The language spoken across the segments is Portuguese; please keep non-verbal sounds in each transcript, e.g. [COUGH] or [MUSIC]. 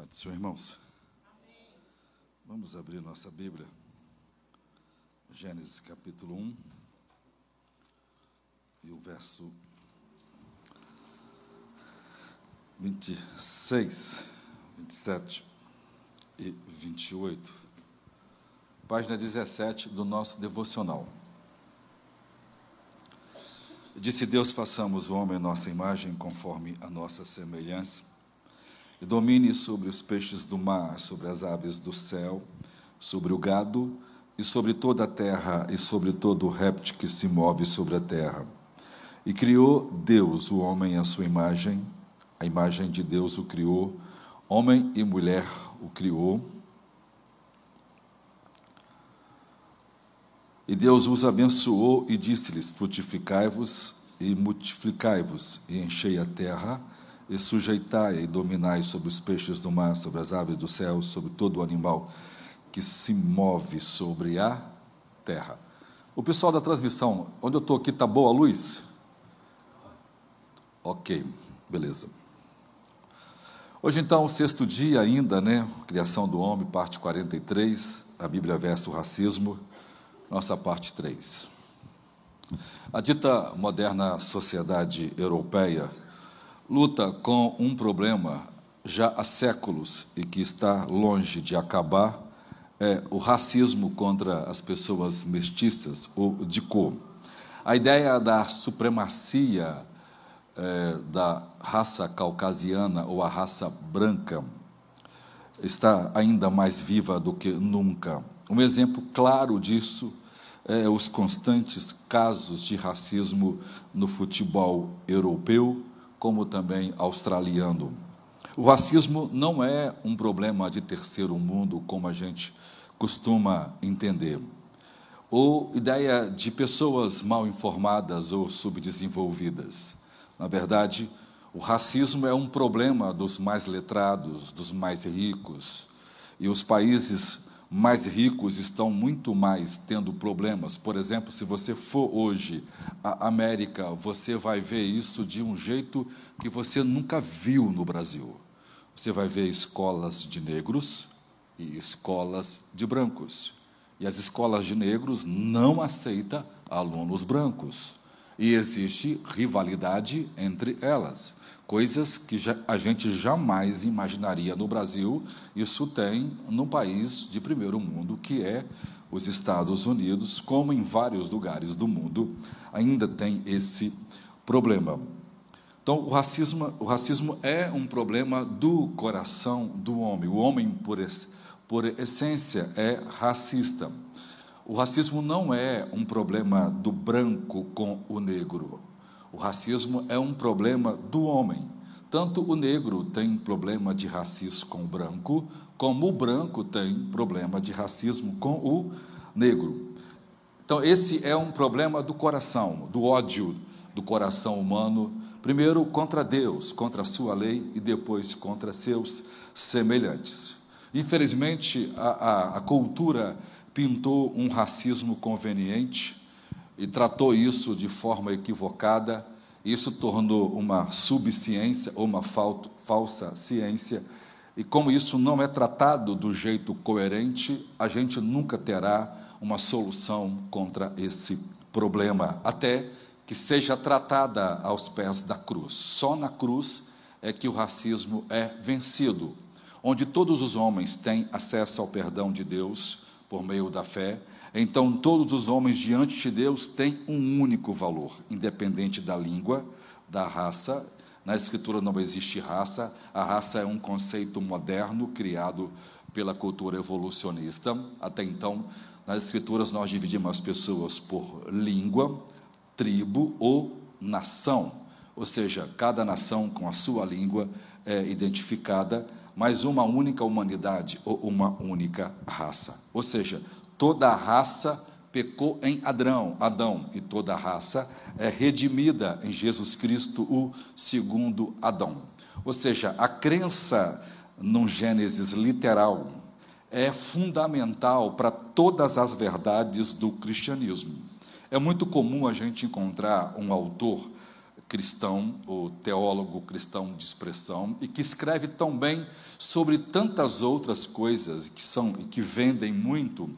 Pai Senhor, irmãos. Vamos abrir nossa Bíblia. Gênesis capítulo 1 e o verso 26, 27 e 28. Página 17 do nosso devocional. Disse Deus: façamos o homem nossa imagem, conforme a nossa semelhança, e domine sobre os peixes do mar, sobre as aves do céu, sobre o gado, e sobre toda a terra, e sobre todo o réptil que se move sobre a terra. E criou Deus o homem à sua imagem, a imagem de Deus o criou, homem e mulher o criou. E Deus os abençoou e disse-lhes: Frutificai-vos e multiplicai-vos, e enchei a terra, e sujeitai e dominai sobre os peixes do mar, sobre as aves do céu, sobre todo o animal que se move sobre a terra. O pessoal da transmissão, onde eu estou aqui, está boa a luz? Ok, beleza. Hoje, então, o sexto dia ainda, né? Criação do homem, parte 43, a Bíblia versus o racismo nossa parte 3. A dita moderna sociedade europeia luta com um problema já há séculos e que está longe de acabar, é o racismo contra as pessoas mestiças ou de cor. A ideia da supremacia é, da raça caucasiana ou a raça branca está ainda mais viva do que nunca. Um exemplo claro disso é, os constantes casos de racismo no futebol europeu, como também australiano. O racismo não é um problema de terceiro mundo, como a gente costuma entender, ou ideia de pessoas mal informadas ou subdesenvolvidas. Na verdade, o racismo é um problema dos mais letrados, dos mais ricos, e os países mais ricos estão muito mais tendo problemas. Por exemplo, se você for hoje à América, você vai ver isso de um jeito que você nunca viu no Brasil. Você vai ver escolas de negros e escolas de brancos. E as escolas de negros não aceitam alunos brancos. E existe rivalidade entre elas coisas que a gente jamais imaginaria no Brasil, isso tem num país de primeiro mundo, que é os Estados Unidos, como em vários lugares do mundo, ainda tem esse problema. Então, o racismo, o racismo é um problema do coração do homem. O homem, por, por essência, é racista. O racismo não é um problema do branco com o negro. O racismo é um problema do homem. Tanto o negro tem problema de racismo com o branco, como o branco tem problema de racismo com o negro. Então, esse é um problema do coração, do ódio do coração humano, primeiro contra Deus, contra a sua lei, e depois contra seus semelhantes. Infelizmente, a, a, a cultura pintou um racismo conveniente, e tratou isso de forma equivocada. Isso tornou uma subciência ou uma falsa ciência. E como isso não é tratado do jeito coerente, a gente nunca terá uma solução contra esse problema, até que seja tratada aos pés da cruz. Só na cruz é que o racismo é vencido, onde todos os homens têm acesso ao perdão de Deus por meio da fé então, todos os homens diante de Deus têm um único valor, independente da língua, da raça. Na Escritura não existe raça, a raça é um conceito moderno criado pela cultura evolucionista. Até então, nas Escrituras, nós dividimos as pessoas por língua, tribo ou nação, ou seja, cada nação com a sua língua é identificada, mas uma única humanidade ou uma única raça. Ou seja, toda a raça pecou em Adão, Adão, e toda a raça é redimida em Jesus Cristo, o segundo Adão. Ou seja, a crença num Gênesis literal é fundamental para todas as verdades do cristianismo. É muito comum a gente encontrar um autor cristão, o teólogo cristão de expressão, e que escreve tão bem sobre tantas outras coisas que são que vendem muito,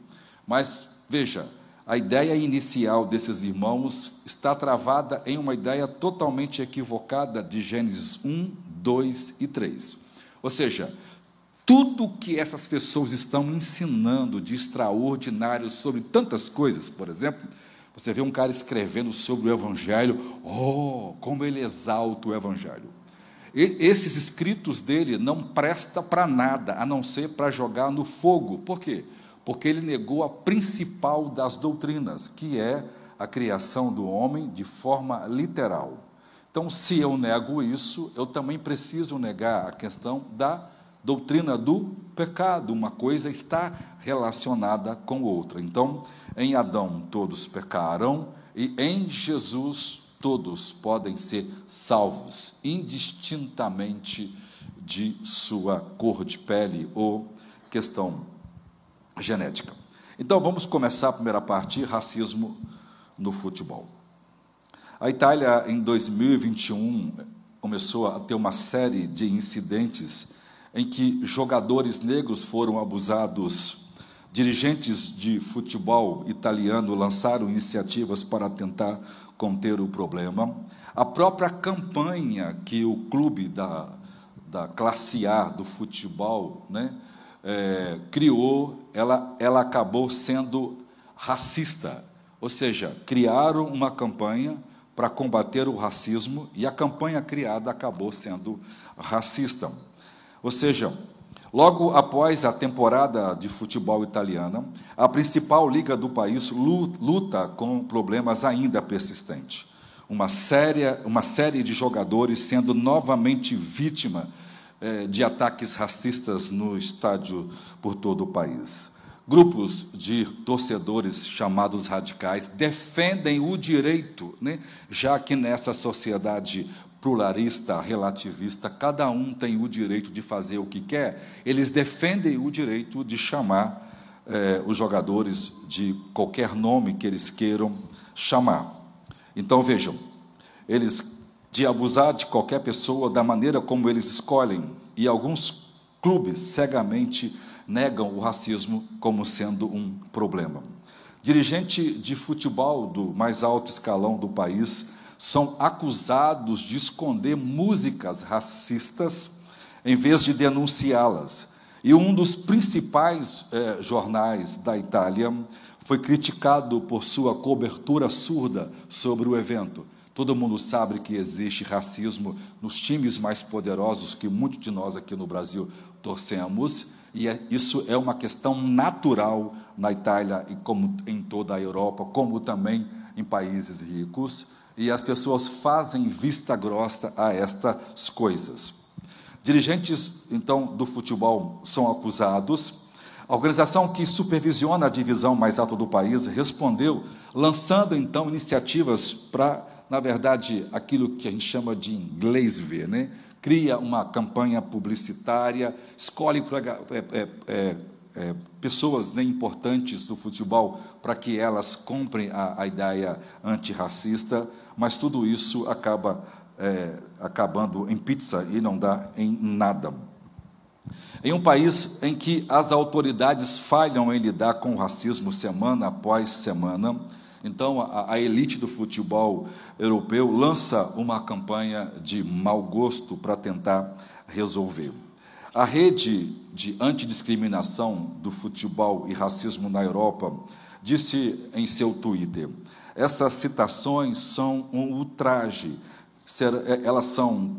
mas veja, a ideia inicial desses irmãos está travada em uma ideia totalmente equivocada de Gênesis 1, 2 e 3. Ou seja, tudo que essas pessoas estão ensinando de extraordinário sobre tantas coisas, por exemplo, você vê um cara escrevendo sobre o Evangelho, oh, como ele exalta o Evangelho. E esses escritos dele não presta para nada, a não ser para jogar no fogo. Por quê? Porque ele negou a principal das doutrinas, que é a criação do homem de forma literal. Então, se eu nego isso, eu também preciso negar a questão da doutrina do pecado. Uma coisa está relacionada com outra. Então, em Adão todos pecaram e em Jesus todos podem ser salvos, indistintamente de sua cor de pele ou questão genética. Então vamos começar a primeira parte: racismo no futebol. A Itália, em 2021, começou a ter uma série de incidentes em que jogadores negros foram abusados. Dirigentes de futebol italiano lançaram iniciativas para tentar conter o problema. A própria campanha que o clube da, da classe A do futebol né, é, criou, ela, ela acabou sendo racista. Ou seja, criaram uma campanha para combater o racismo e a campanha criada acabou sendo racista. Ou seja, logo após a temporada de futebol italiana, a principal liga do país luta com problemas ainda persistentes. Uma, séria, uma série de jogadores sendo novamente vítima de ataques racistas no estádio por todo o país. Grupos de torcedores chamados radicais defendem o direito, né, já que nessa sociedade pluralista, relativista, cada um tem o direito de fazer o que quer, eles defendem o direito de chamar é, os jogadores de qualquer nome que eles queiram chamar. Então vejam, eles de abusar de qualquer pessoa da maneira como eles escolhem, e alguns clubes cegamente negam o racismo como sendo um problema. Dirigentes de futebol do mais alto escalão do país são acusados de esconder músicas racistas em vez de denunciá-las. E um dos principais eh, jornais da Itália foi criticado por sua cobertura surda sobre o evento. Todo mundo sabe que existe racismo nos times mais poderosos que muitos de nós aqui no Brasil torcemos, e é, isso é uma questão natural na Itália e como em toda a Europa, como também em países ricos, e as pessoas fazem vista grossa a estas coisas. Dirigentes, então, do futebol são acusados. A organização que supervisiona a divisão mais alta do país respondeu, lançando então iniciativas para na verdade, aquilo que a gente chama de inglês ver, né? cria uma campanha publicitária, escolhe é, é, é, é, pessoas né, importantes do futebol para que elas comprem a, a ideia antirracista, mas tudo isso acaba é, acabando em pizza e não dá em nada. Em um país em que as autoridades falham em lidar com o racismo semana após semana, então, a, a, elite do futebol europeu lança uma campanha de mau gosto para tentar resolver. A rede de antidiscriminação do futebol e racismo na Europa disse em seu Twitter: essas citações são um ultraje, elas são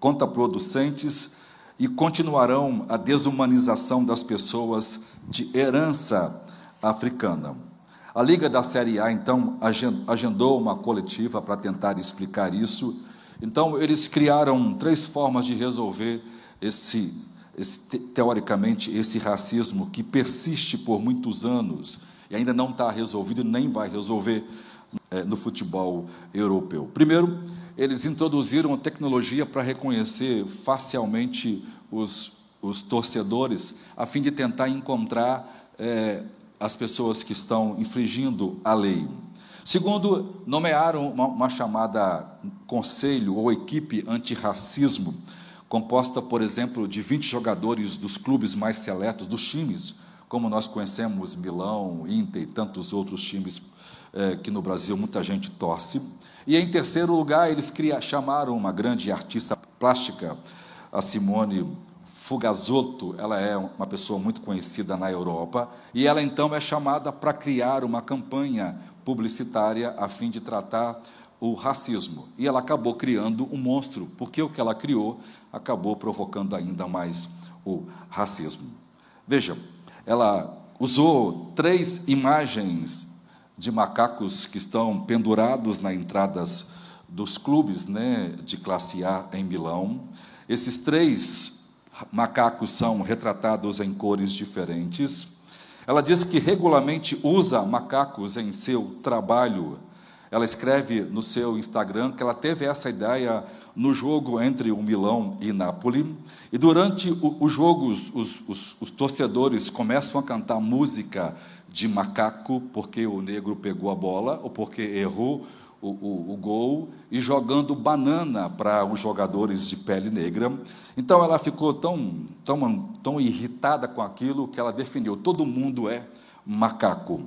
contraproducentes e continuarão a desumanização das pessoas de herança africana. A Liga da Série A, então, agendou uma coletiva para tentar explicar isso. Então, eles criaram três formas de resolver esse, esse teoricamente, esse racismo que persiste por muitos anos e ainda não está resolvido, nem vai resolver é, no futebol europeu. Primeiro, eles introduziram a tecnologia para reconhecer facialmente os, os torcedores, a fim de tentar encontrar é, as pessoas que estão infringindo a lei. Segundo, nomearam uma, uma chamada conselho ou equipe antirracismo, composta, por exemplo, de 20 jogadores dos clubes mais seletos, dos times, como nós conhecemos Milão, Inter e tantos outros times eh, que no Brasil muita gente torce. E em terceiro lugar, eles criaram, chamaram uma grande artista plástica, a Simone Fugazotto, ela é uma pessoa muito conhecida na Europa, e ela então é chamada para criar uma campanha publicitária a fim de tratar o racismo. E ela acabou criando um monstro, porque o que ela criou acabou provocando ainda mais o racismo. Veja, ela usou três imagens de macacos que estão pendurados nas entradas dos clubes né, de classe A em Milão. Esses três macacos são retratados em cores diferentes. Ela diz que regularmente usa macacos em seu trabalho. Ela escreve no seu Instagram que ela teve essa ideia no jogo entre o Milão e Nápoles. E durante os, os, os torcedores começam a cantar música de macaco porque o negro pegou a bola ou porque errou o, o, o, gol e jogando banana para os jogadores de pele negra. Então ela ficou tão, tão, tão irritada com aquilo que ela definiu: todo mundo é macaco.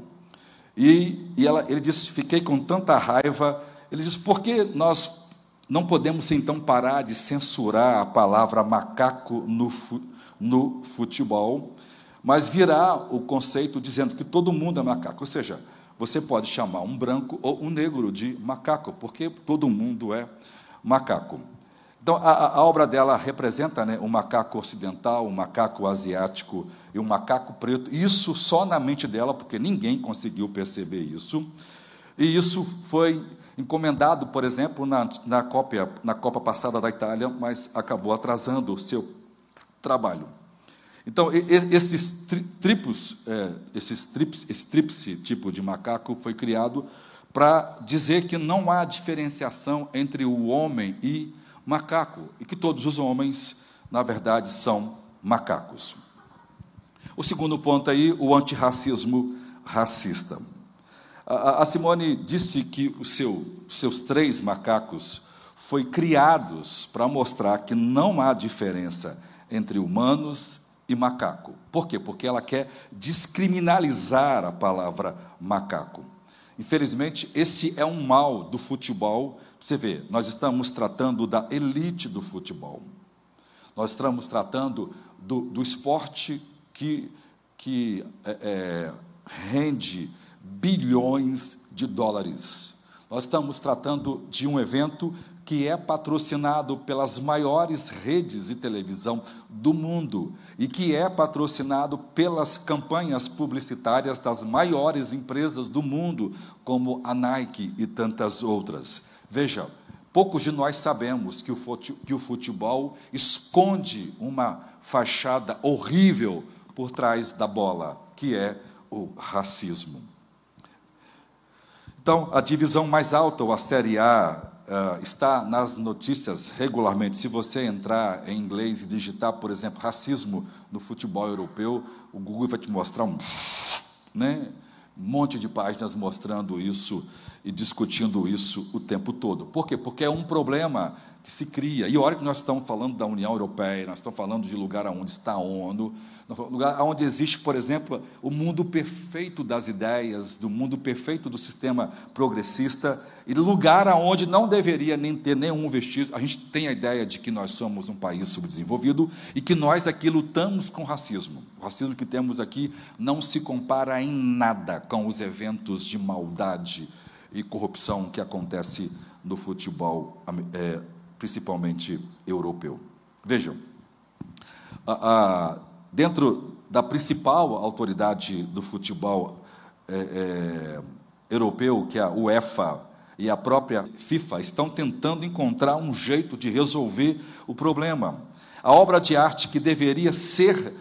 E, e ela, ele disse: fiquei com tanta raiva. Ele disse: por que nós não podemos então parar de censurar a palavra macaco no, no futebol, mas virar o conceito dizendo que todo mundo é macaco? Ou seja, você pode chamar um branco ou um negro de macaco, porque todo mundo é macaco. Então, a, a obra dela representa né, um macaco ocidental, um macaco asiático e um macaco preto. Isso só na mente dela, porque ninguém conseguiu perceber isso. E isso foi encomendado, por exemplo, na, na, cópia, na Copa passada da Itália, mas acabou atrasando o seu trabalho. Então, esses tripos, é, esses trips, esse tríplice tipo de macaco foi criado para dizer que não há diferenciação entre o homem e macaco, e que todos os homens, na verdade, são macacos. O segundo ponto aí, o antirracismo racista. A, Simone disse que os seu, seus três macacos foi criados para mostrar que não há diferença entre humanos e macaco. Por quê? Porque ela quer descriminalizar a palavra macaco. Infelizmente, esse é um mal do futebol. Você vê, nós estamos tratando da elite do futebol. Nós estamos tratando do, do esporte que, que é, é, rende bilhões de dólares. Nós estamos tratando de um evento que é patrocinado pelas maiores redes de televisão do mundo e que é patrocinado pelas campanhas publicitárias das maiores empresas do mundo, como a Nike e tantas outras. Veja, poucos de nós sabemos que o futebol esconde uma fachada horrível por trás da bola, que é o racismo. Então, a divisão mais alta, ou a Série A, uh, está nas notícias regularmente. Se você entrar em inglês e digitar, por exemplo, racismo no futebol europeu, o Google vai te mostrar um, [LAUGHS] né, um monte de páginas mostrando isso e discutindo isso o tempo todo. Por quê? Porque é um problema que se cria. E olha que nós estamos falando da União Europeia, nós estamos falando de lugar onde está a ONU, lugar onde existe, por exemplo, o mundo perfeito das ideias, do mundo perfeito do sistema progressista, e lugar aonde não deveria nem ter nenhum vestígio. A gente tem a ideia de que nós somos um país subdesenvolvido e que nós aqui lutamos com racismo. O racismo que temos aqui não se compara em nada com os eventos de maldade e corrupção que acontece no futebol é, principalmente europeu. Vejam, a, a, dentro da principal autoridade do futebol é, é, europeu, que é a UEFA e a própria FIFA, estão tentando encontrar um jeito de resolver o problema. A obra de arte que deveria ser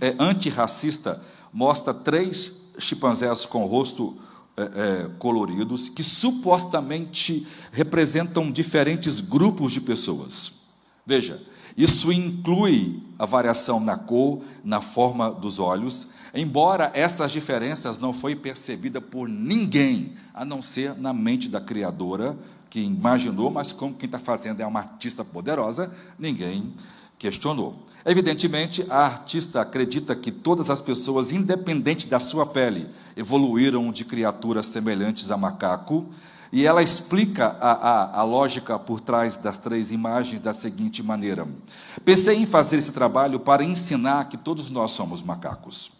é, antirracista mostra três chimpanzés com o rosto é, é, coloridos que supostamente representam diferentes grupos de pessoas. Veja, isso inclui a variação na cor, na forma dos olhos. Embora essas diferenças não foi percebida por ninguém, a não ser na mente da criadora, que imaginou, mas como quem está fazendo é uma artista poderosa, ninguém questionou. Evidentemente, a artista acredita que todas as pessoas, independente da sua pele, evoluíram de criaturas semelhantes a macaco, e ela explica a, a, a, lógica por trás das três imagens da seguinte maneira: Pensei em fazer esse trabalho para ensinar que todos nós somos macacos.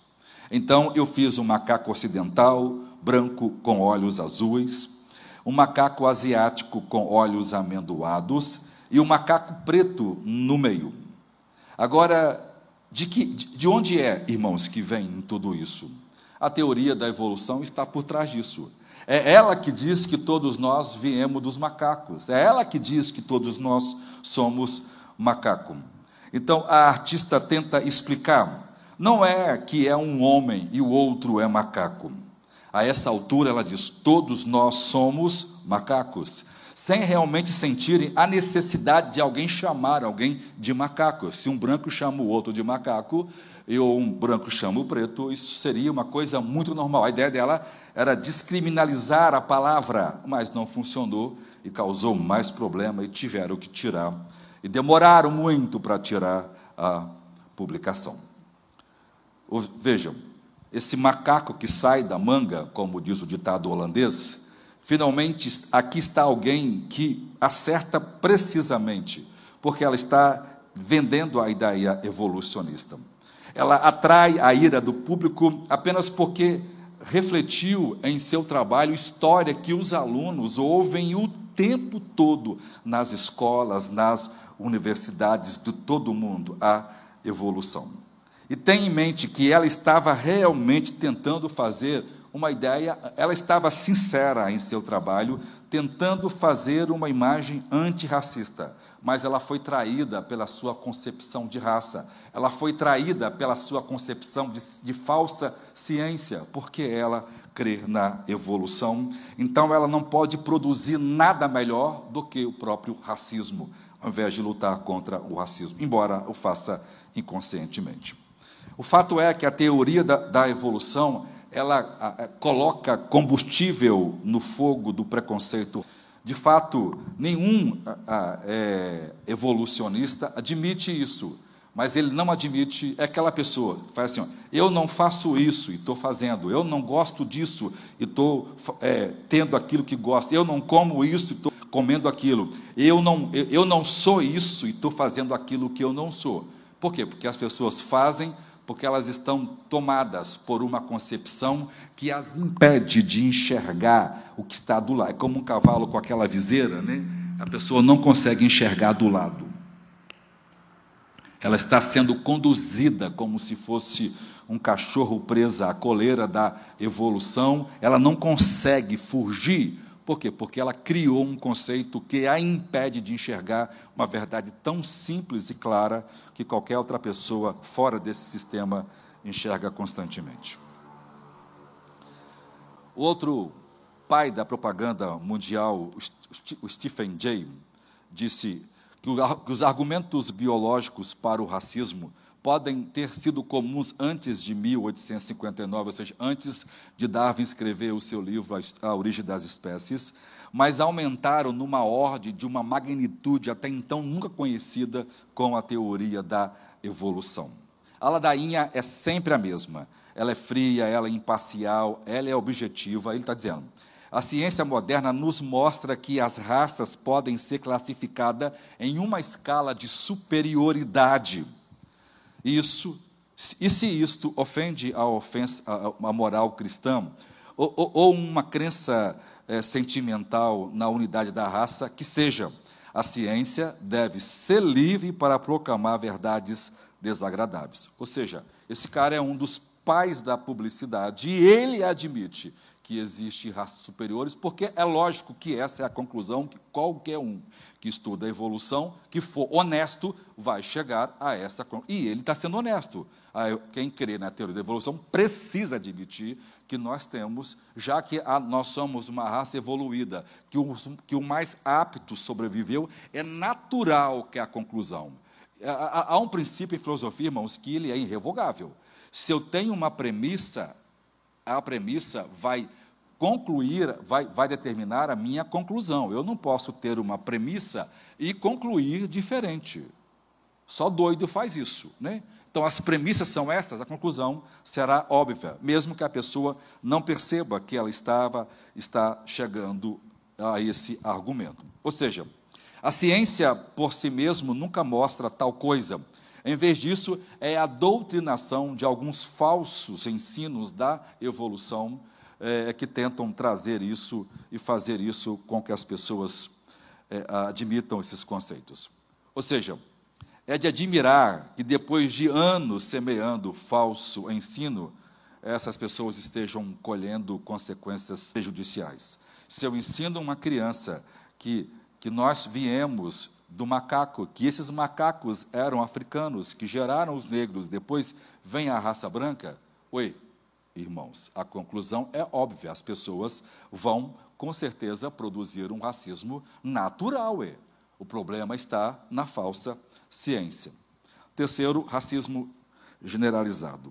Então, eu fiz um macaco ocidental, branco, com olhos azuis, um macaco asiático com olhos amendoados e um macaco preto no meio. Agora, de, que, de onde é, irmãos, que vem tudo isso? A teoria da evolução está por trás disso. É ela que diz que todos nós viemos dos macacos. É ela que diz que todos nós somos macaco. Então a artista tenta explicar. Não é que é um homem e o outro é macaco. A essa altura ela diz: todos nós somos macacos sem realmente sentirem a necessidade de alguém chamar alguém de macaco. Se um branco chama o outro de macaco, e ou um branco chama o preto, isso seria uma coisa muito normal. A ideia dela era descriminalizar a palavra, mas não funcionou e causou mais problema e tiveram que tirar. E demoraram muito para tirar a publicação. Vejam, esse macaco que sai da manga, como diz o ditado holandês, Finalmente, aqui está alguém que acerta precisamente, porque ela está vendendo a ideia evolucionista. Ela atrai a ira do público apenas porque refletiu em seu trabalho história que os alunos ouvem o tempo todo nas escolas, nas universidades de todo o mundo, a evolução. E tem em mente que ela estava realmente tentando fazer uma ideia, ela estava sincera em seu trabalho, tentando fazer uma imagem antirracista, mas ela foi traída pela sua concepção de raça, ela foi traída pela sua concepção de, de falsa ciência, porque ela crê na evolução, então ela não pode produzir nada melhor do que o próprio racismo, ao invés de lutar contra o racismo, embora o faça inconscientemente. O fato é que a teoria da, da evolução ela coloca combustível no fogo do preconceito. De fato, nenhum é, evolucionista admite isso, mas ele não admite, é aquela pessoa que faz assim: ó, eu não faço isso e estou fazendo, eu não gosto disso e estou é, tendo aquilo que gosto, eu não como isso e estou comendo aquilo, eu não, eu, não sou isso e estou fazendo aquilo que eu não sou. Por quê? Porque as pessoas fazem porque elas estão tomadas por uma concepção que as impede de enxergar o que está do lado. É como um cavalo com aquela viseira, né? A pessoa não consegue enxergar do lado. Ela está sendo conduzida como se fosse um cachorro preso à coleira da evolução, ela não consegue fugir por quê? Porque ela criou um conceito que a impede de enxergar uma verdade tão simples e clara que qualquer outra pessoa fora desse sistema enxerga constantemente. O outro pai da propaganda mundial, o Stephen Jay, disse que os argumentos biológicos para o racismo podem ter sido comuns antes de 1859, ou seja, antes de Darwin escrever o seu livro A Origem das Espécies, mas aumentaram numa ordem de uma magnitude até então nunca conhecida com a teoria da evolução. A ladainha é sempre a mesma. Ela é fria, ela é imparcial, ela é objetiva. Ele está dizendo: a ciência moderna nos mostra que as raças podem ser classificadas em uma escala de superioridade isso, e se isto ofende a, ofensa, a, a moral cristã, ou, ou, ou uma crença é, sentimental na unidade da raça, que seja, a ciência deve ser livre para proclamar verdades desagradáveis. Ou seja, esse cara é um dos pais da publicidade e ele admite que existe raças superiores, porque é lógico que essa é a conclusão que qualquer um que estuda a evolução, que for honesto, vai chegar a essa conclusão. E ele está sendo honesto. Quem crê na teoria da evolução precisa admitir que nós temos, já que a, nós somos uma raça evoluída, que o, que o mais apto sobreviveu, é natural que a conclusão. há, há um princípio em filosofia, irmãos, que ele é irrevogável. Se eu tenho uma premissa, a premissa vai concluir, vai, vai determinar a minha conclusão. Eu não posso ter uma premissa e concluir diferente. Só doido faz isso, né? Então, as premissas são estas, a conclusão será óbvia, mesmo que a pessoa não perceba que ela estava está chegando a esse argumento. Ou seja, a ciência por si mesmo nunca mostra tal coisa. Em vez disso, é a doutrinação de alguns falsos ensinos da evolução é, que tentam trazer isso e fazer isso com que as pessoas é, admitam esses conceitos. Ou seja, é de admirar que depois de anos semeando falso ensino, essas pessoas estejam colhendo consequências prejudiciais. Se eu ensino uma criança que, que nós viemos do macaco, que esses macacos eram africanos, que geraram os negros, depois vem a raça branca, oi, irmãos, a conclusão é óbvia: as pessoas vão, com certeza, produzir um racismo natural. Ué. O problema está na falsa ciência. Terceiro, racismo generalizado.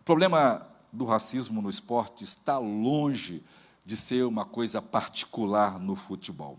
O problema do racismo no esporte está longe de ser uma coisa particular no futebol.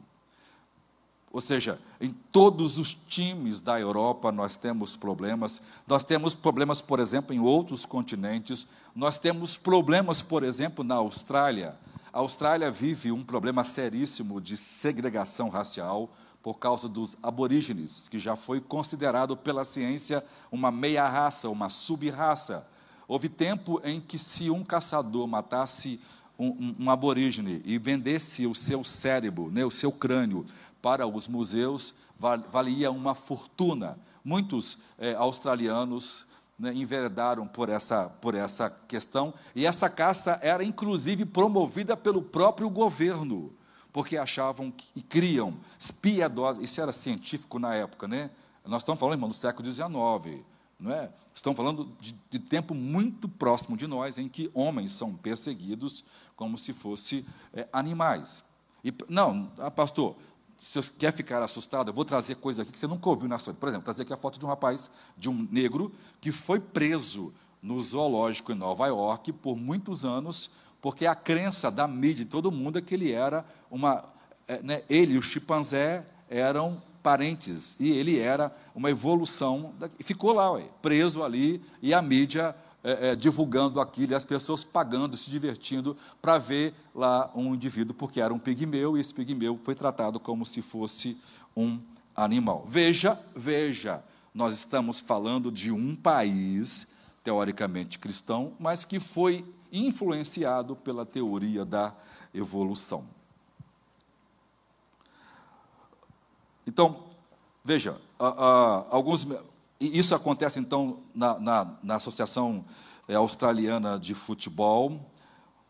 Ou seja, em todos os times da Europa nós temos problemas. Nós temos problemas, por exemplo, em outros continentes. Nós temos problemas, por exemplo, na Austrália. A Austrália vive um problema seríssimo de segregação racial por causa dos aborígenes, que já foi considerado pela ciência uma meia-raça, uma sub-raça. Houve tempo em que, se um caçador matasse um, um, um, aborígene e vendesse o seu cérebro, né, o seu crânio, para os museus, valia uma fortuna. Muitos eh, australianos né, enveredaram por essa, por essa questão, e essa caça era inclusive promovida pelo próprio governo porque achavam que, e criam piedosas, isso era científico na época, né? Nós estamos falando, irmão, do século XIX, não é? Estamos falando de, de tempo muito próximo de nós, em que homens são perseguidos como se fossem é, animais. E, não, ah, pastor, se você quer ficar assustado, eu vou trazer coisa aqui que você nunca ouviu na sua Por exemplo, trazer aqui a foto de um rapaz, de um negro, que foi preso no zoológico em Nova York por muitos anos, porque a crença da mídia de todo mundo é que ele era uma. É, né, ele e o chimpanzé eram parentes, e ele era uma evolução. Da, ficou lá, ué, preso ali, e a mídia é, é, divulgando aquilo, e as pessoas pagando, se divertindo, para ver lá um indivíduo, porque era um pigmeu, e esse pigmeu foi tratado como se fosse um animal. Veja, veja, nós estamos falando de um país, teoricamente cristão, mas que foi influenciado pela teoria da evolução. Então, veja, alguns, isso acontece então na, na, na Associação eh, Australiana de Futebol.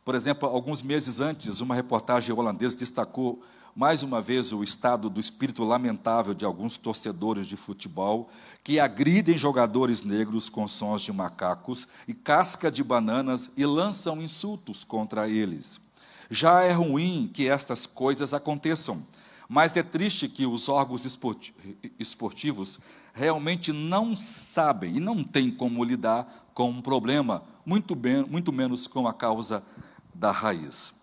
Por exemplo, alguns meses antes, uma reportagem holandesa destacou mais uma vez o estado do espírito lamentável de alguns torcedores de futebol que agridem jogadores negros com sons de macacos e casca de bananas e lançam insultos contra eles. Já é ruim que estas coisas aconteçam, mas é triste que os órgãos esportivos realmente não sabem e não têm como lidar com um problema, muito, bem, muito menos com a causa da raiz.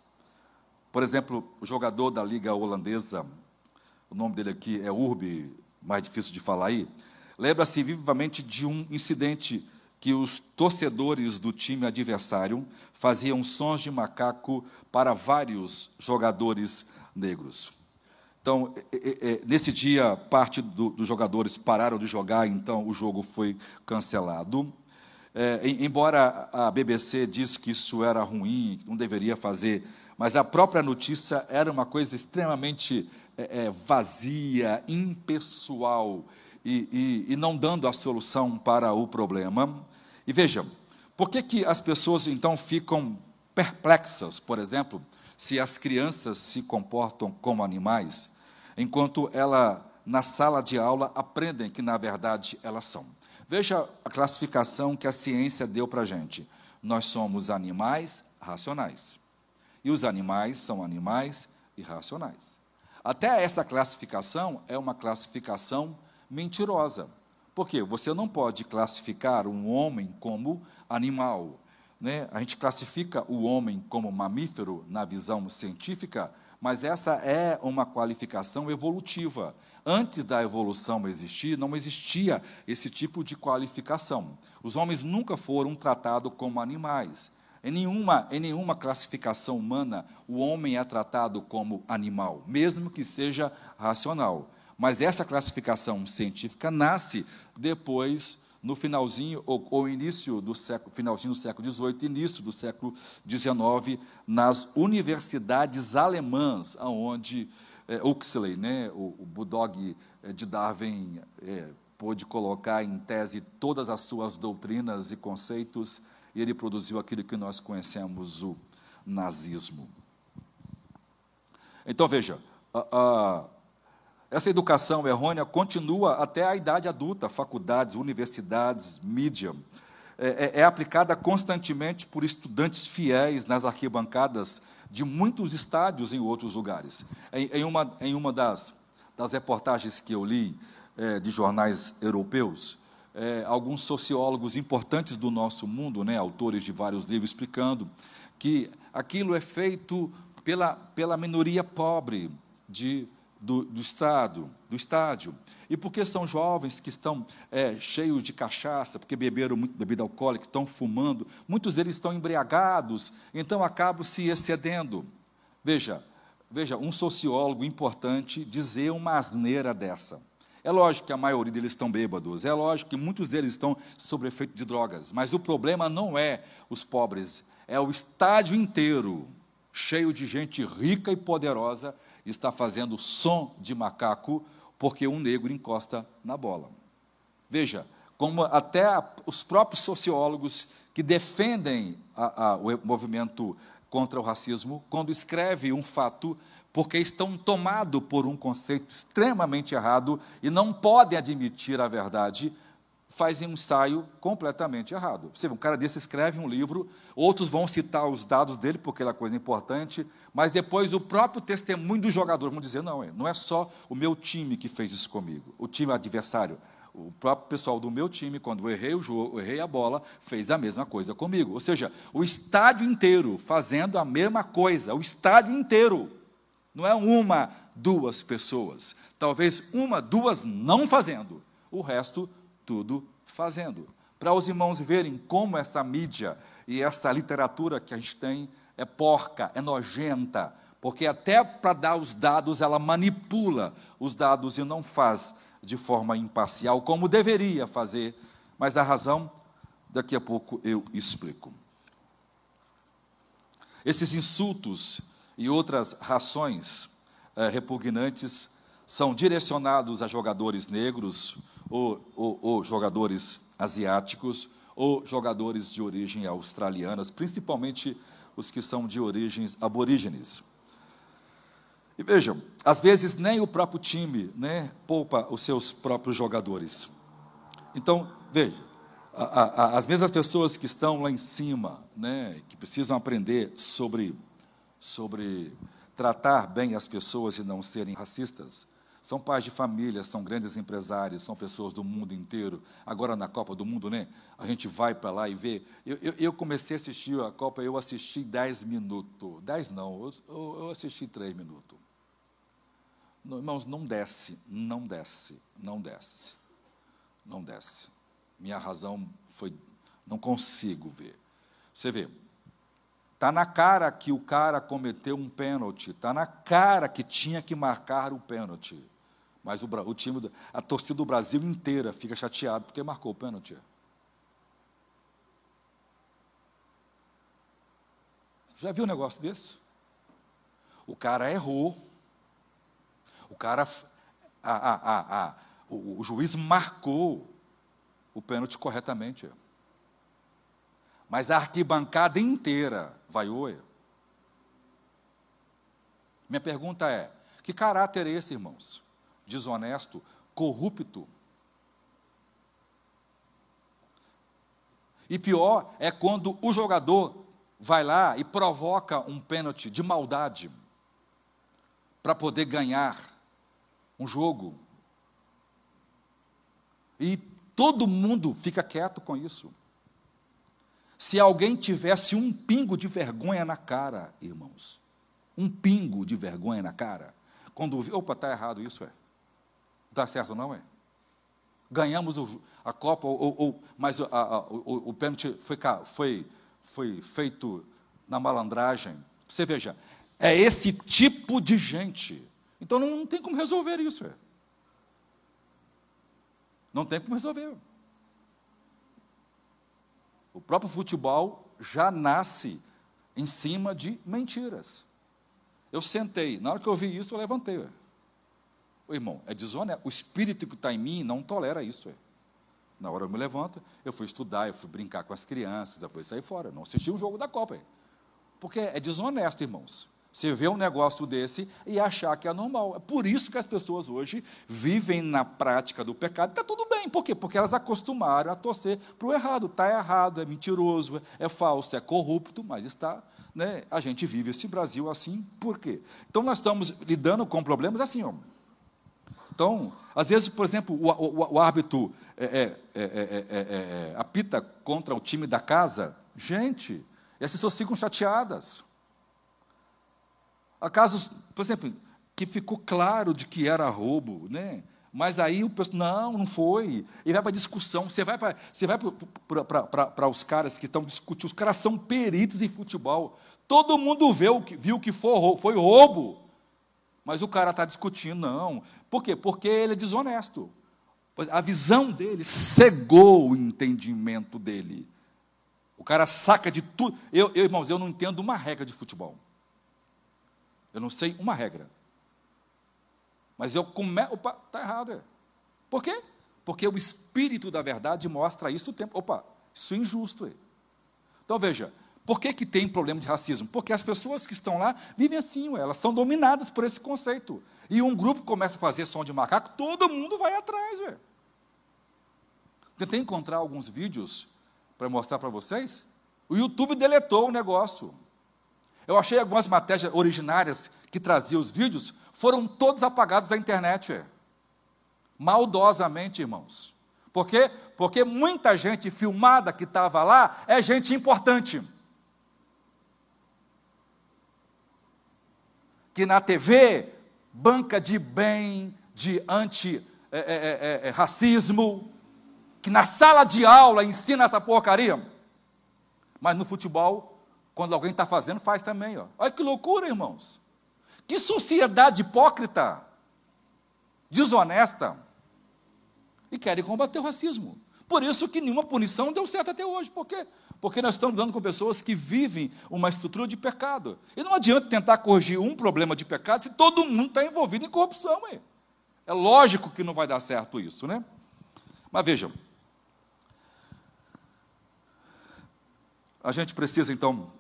Por exemplo, o jogador da Liga Holandesa, o nome dele aqui é Urbi, mais difícil de falar aí, lembra-se vivamente de um incidente que os torcedores do time adversário faziam sons de macaco para vários jogadores negros. Então, nesse dia, parte dos do jogadores pararam de jogar, então o jogo foi cancelado. É, embora a BBC disse que isso era ruim, não deveria fazer, mas a própria notícia era uma coisa extremamente é, é, vazia, impessoal e, e, e não dando a solução para o problema. E vejam, por que, que as pessoas então ficam perplexas, por exemplo, se as crianças se comportam como animais, enquanto ela, na sala de aula, aprendem que, na verdade, elas são. Veja a classificação que a ciência deu para a gente. Nós somos animais racionais. E os animais são animais irracionais. Até essa classificação é uma classificação mentirosa, Porque você não pode classificar um homem como animal. Né? A gente classifica o homem como mamífero na visão científica, mas essa é uma qualificação evolutiva. Antes da evolução existir, não existia esse tipo de qualificação. Os homens nunca foram tratados como animais. Em nenhuma, em nenhuma classificação humana, o homem é tratado como animal, mesmo que seja racional. Mas essa classificação científica nasce depois, no finalzinho, ou, ou início do século, finalzinho do século XVIII, início do século XIX, nas universidades alemãs, onde é, Huxley, né, o, o bulldog é, de Darwin, é, pôde colocar em tese todas as suas doutrinas e conceitos, e ele produziu aquilo que nós conhecemos, o nazismo. Então, veja, a, a, essa educação errônea continua até a idade adulta, faculdades, universidades, mídia. É, é, é aplicada constantemente por estudantes fiéis nas arquibancadas de muitos estádios em outros lugares. Em, em uma, em uma das, das reportagens que eu li, é, de jornais europeus, é, alguns sociólogos importantes do nosso mundo, né, autores de vários livros, explicando que aquilo é feito pela, pela minoria pobre de, do, do Estado, do estádio. E porque são jovens que estão é, cheios de cachaça, porque beberam muito bebida alcoólica, estão fumando, muitos deles estão embriagados, então acabam se excedendo. Veja, veja, um sociólogo importante dizer uma asneira dessa. É lógico que a maioria deles estão bêbados, é lógico que muitos deles estão sob efeito de drogas, mas o problema não é os pobres, é o estádio inteiro, cheio de gente rica e poderosa, está fazendo som de macaco porque um negro encosta na bola. Veja, como até os próprios sociólogos que defendem a, a, o movimento contra o racismo, quando escreve um fato, porque estão tomados por um conceito extremamente errado e não podem admitir a verdade, fazem um ensaio completamente errado. Você vê, um cara desse escreve um livro, outros vão citar os dados dele, porque é coisa importante, mas depois o próprio testemunho do jogador vão dizer: não, não é só o meu time que fez isso comigo, o time adversário. O próprio pessoal do meu time, quando eu errei o jogo, eu errei a bola, fez a mesma coisa comigo. Ou seja, o estádio inteiro fazendo a mesma coisa, o estádio inteiro. Não é uma, duas pessoas. Talvez uma, duas não fazendo, o resto tudo fazendo. Para os irmãos verem como essa mídia e essa literatura que a gente tem é porca, é nojenta, porque até para dar os dados ela manipula os dados e não faz de forma imparcial como deveria fazer, mas a razão daqui a pouco eu explico. Esses insultos e outras rações eh, repugnantes são direcionados a jogadores negros ou, ou, ou jogadores asiáticos ou jogadores de origem australianas, principalmente os que são de origens aborígenes. E vejam, às vezes nem o próprio time né, poupa os seus próprios jogadores. Então, veja, a, a, as mesmas pessoas que estão lá em cima, né, que precisam aprender sobre sobre tratar bem as pessoas e não serem racistas. São pais de família, são grandes empresários, são pessoas do mundo inteiro. Agora na Copa do Mundo, né? A gente vai para lá e vê. Eu, eu, eu, comecei a assistir a Copa, eu assisti 10 minutos. 10 não, eu, eu assisti 3 minutos. Não, irmãos, não desce, não desce, não desce. Não desce. Minha razão foi, não consigo ver. Você vê, Está na cara que o cara cometeu um pênalti, está na cara que tinha que marcar o pênalti. Mas o, o time, a torcida do Brasil inteira fica chateado porque marcou o pênalti. Já viu um negócio desse? O cara errou. O cara. A, a, a o, o juiz marcou o pênalti corretamente mas a arquibancada inteira vaiou. Minha pergunta é: que caráter é esse, irmãos? Desonesto, corrupto. E pior é quando o jogador vai lá e provoca um pênalti de maldade para poder ganhar um jogo. E Todo mundo fica quieto com isso. Se alguém tivesse um pingo de vergonha na cara, irmãos, um pingo de vergonha na cara, quando opa, está errado isso, é. Está certo não, é? Ganhamos o, a Copa, ou, ou, mas a, a, o, o pênalti foi, foi, foi feito na malandragem. Você veja, é esse tipo de gente. Então não, não tem como resolver isso. É. Não tem como resolver. O próprio futebol já nasce em cima de mentiras. Eu sentei, na hora que eu vi isso, eu levantei. O irmão, é desonesto. O espírito que está em mim não tolera isso. Ué. Na hora eu me levanto, eu fui estudar, eu fui brincar com as crianças, eu fui sair fora. não assisti o jogo da Copa. Ué. Porque é desonesto, irmãos. Você vê um negócio desse e achar que é normal. É por isso que as pessoas hoje vivem na prática do pecado. Está tudo bem. Por quê? Porque elas acostumaram a torcer para o errado. Está errado, é mentiroso, é falso, é corrupto, mas está. Né? A gente vive esse Brasil assim. Por quê? Então nós estamos lidando com problemas assim. Ó. Então, às vezes, por exemplo, o, o, o árbitro é é é, é, é, apita contra o time da casa. Gente, as pessoas ficam chateadas. Há casos, por exemplo, que ficou claro de que era roubo, né? Mas aí o pessoal, não, não foi. E vai para discussão. Você vai para você vai para os caras que estão discutindo. Os caras são peritos em futebol. Todo mundo viu, viu que foi, foi roubo. Mas o cara está discutindo, não. Por quê? Porque ele é desonesto. A visão dele cegou o entendimento dele. O cara saca de tudo. Eu, eu, irmãos, eu não entendo uma regra de futebol. Eu não sei uma regra. Mas eu começo. Opa, está errado. É. Por quê? Porque o Espírito da verdade mostra isso o tempo. Opa, isso é injusto. É. Então veja, por que, que tem problema de racismo? Porque as pessoas que estão lá vivem assim, ué, elas são dominadas por esse conceito. E um grupo começa a fazer som de macaco, todo mundo vai atrás. Ué. Tentei encontrar alguns vídeos para mostrar para vocês. O YouTube deletou o negócio. Eu achei algumas matérias originárias que traziam os vídeos, foram todos apagados da internet. É. Maldosamente, irmãos. Por quê? Porque muita gente filmada que estava lá é gente importante. Que na TV banca de bem, de anti-racismo, é, é, é, que na sala de aula ensina essa porcaria. Mas no futebol quando alguém está fazendo, faz também. Ó. Olha que loucura, irmãos. Que sociedade hipócrita, desonesta. E querem combater o racismo. Por isso que nenhuma punição deu certo até hoje. Por quê? Porque nós estamos lidando com pessoas que vivem uma estrutura de pecado. E não adianta tentar corrigir um problema de pecado se todo mundo está envolvido em corrupção. É lógico que não vai dar certo isso, né? Mas vejam. A gente precisa, então,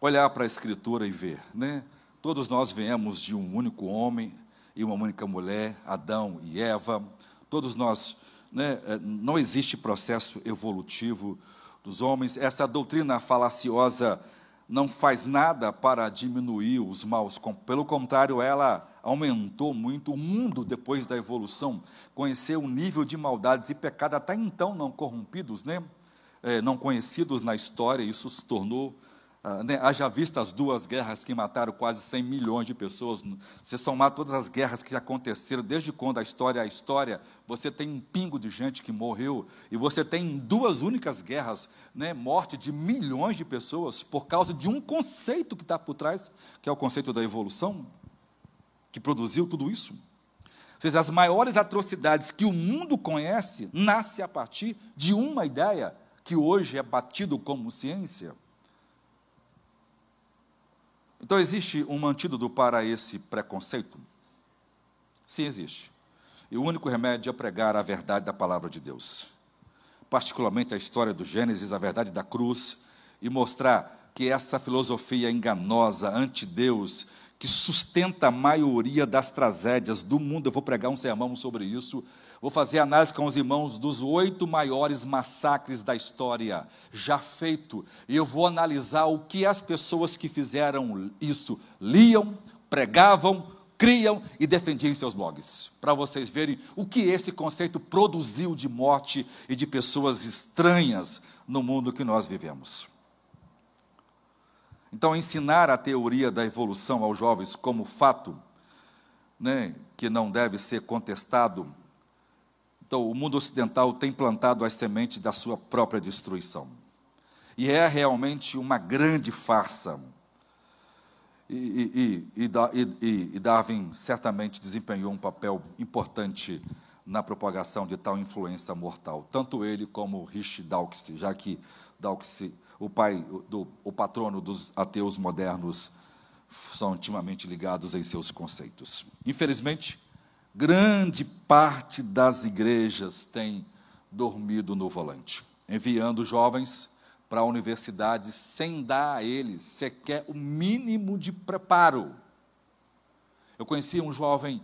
olhar para a Escritura e ver. Né? Todos nós viemos de um único homem e uma única mulher, Adão e Eva. Todos nós, né, é, não existe processo evolutivo dos homens. Essa doutrina falaciosa não faz nada para diminuir os maus, pelo contrário, ela aumentou muito o mundo depois da evolução, conheceu um nível de maldades e pecado até então não corrompidos, né? É, não conhecidos na história, isso se tornou ah, né, haja vista as duas guerras que mataram quase 100 milhões de pessoas, se somar todas as guerras que aconteceram, desde quando a história é a história, você tem um pingo de gente que morreu, e você tem duas únicas guerras, né, morte de milhões de pessoas, por causa de um conceito que está por trás, que é o conceito da evolução, que produziu tudo isso. Ou seja, as maiores atrocidades que o mundo conhece, nasce a partir de uma ideia que hoje é batido como ciência, então, existe um antídoto para esse preconceito? Sim, existe. E o único remédio é pregar a verdade da palavra de Deus. Particularmente a história do Gênesis, a verdade da cruz, e mostrar que essa filosofia enganosa, anti-Deus, que sustenta a maioria das tragédias do mundo, eu vou pregar um sermão sobre isso, Vou fazer análise com os irmãos dos oito maiores massacres da história já feito. E eu vou analisar o que as pessoas que fizeram isso liam, pregavam, criam e defendiam em seus blogs, para vocês verem o que esse conceito produziu de morte e de pessoas estranhas no mundo que nós vivemos. Então, ensinar a teoria da evolução aos jovens como fato, né, que não deve ser contestado. Então, o mundo ocidental tem plantado as sementes da sua própria destruição. E é realmente uma grande farsa e, e, e, e, Darwin certamente desempenhou um papel importante na propagação de tal influência mortal, tanto ele como Rich Dawkins, já que Dawkins, o pai, do, o patrono dos ateus modernos, são intimamente ligados em seus conceitos. Infelizmente, grande parte das igrejas tem dormido no volante, enviando jovens para a universidade sem dar a eles sequer o mínimo de preparo. Eu conheci um jovem,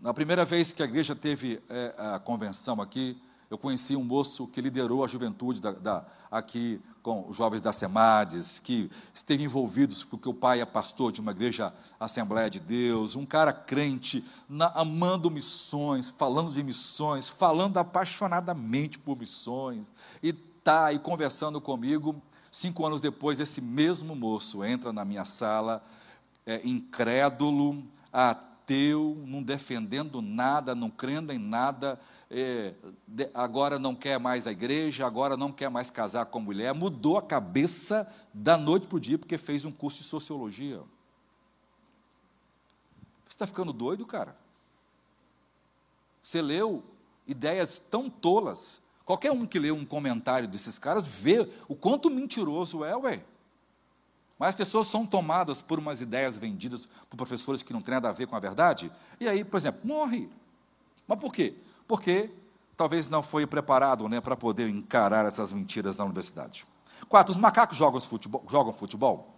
na primeira vez que a igreja teve é, a convenção aqui, eu conheci um moço que liderou a juventude da, da, aqui com os jovens da SEMADES, que esteve envolvido, porque o pai é pastor de uma igreja Assembleia de Deus, um cara crente, na, amando missões, falando de missões, falando apaixonadamente por missões, e está aí conversando comigo. Cinco anos depois, esse mesmo moço entra na minha sala, é, incrédulo, ateu, não defendendo nada, não crendo em nada, é, agora não quer mais a igreja, agora não quer mais casar com mulher, mudou a cabeça da noite para o dia porque fez um curso de sociologia. Você está ficando doido, cara? Você leu ideias tão tolas Qualquer um que lê um comentário desses caras vê o quanto mentiroso é, ué. Mas as pessoas são tomadas por umas ideias vendidas por professores que não têm nada a ver com a verdade, e aí, por exemplo, morre. Mas por quê? Porque talvez não foi preparado né, para poder encarar essas mentiras na universidade. Quatro, os macacos jogam futebol, jogam futebol?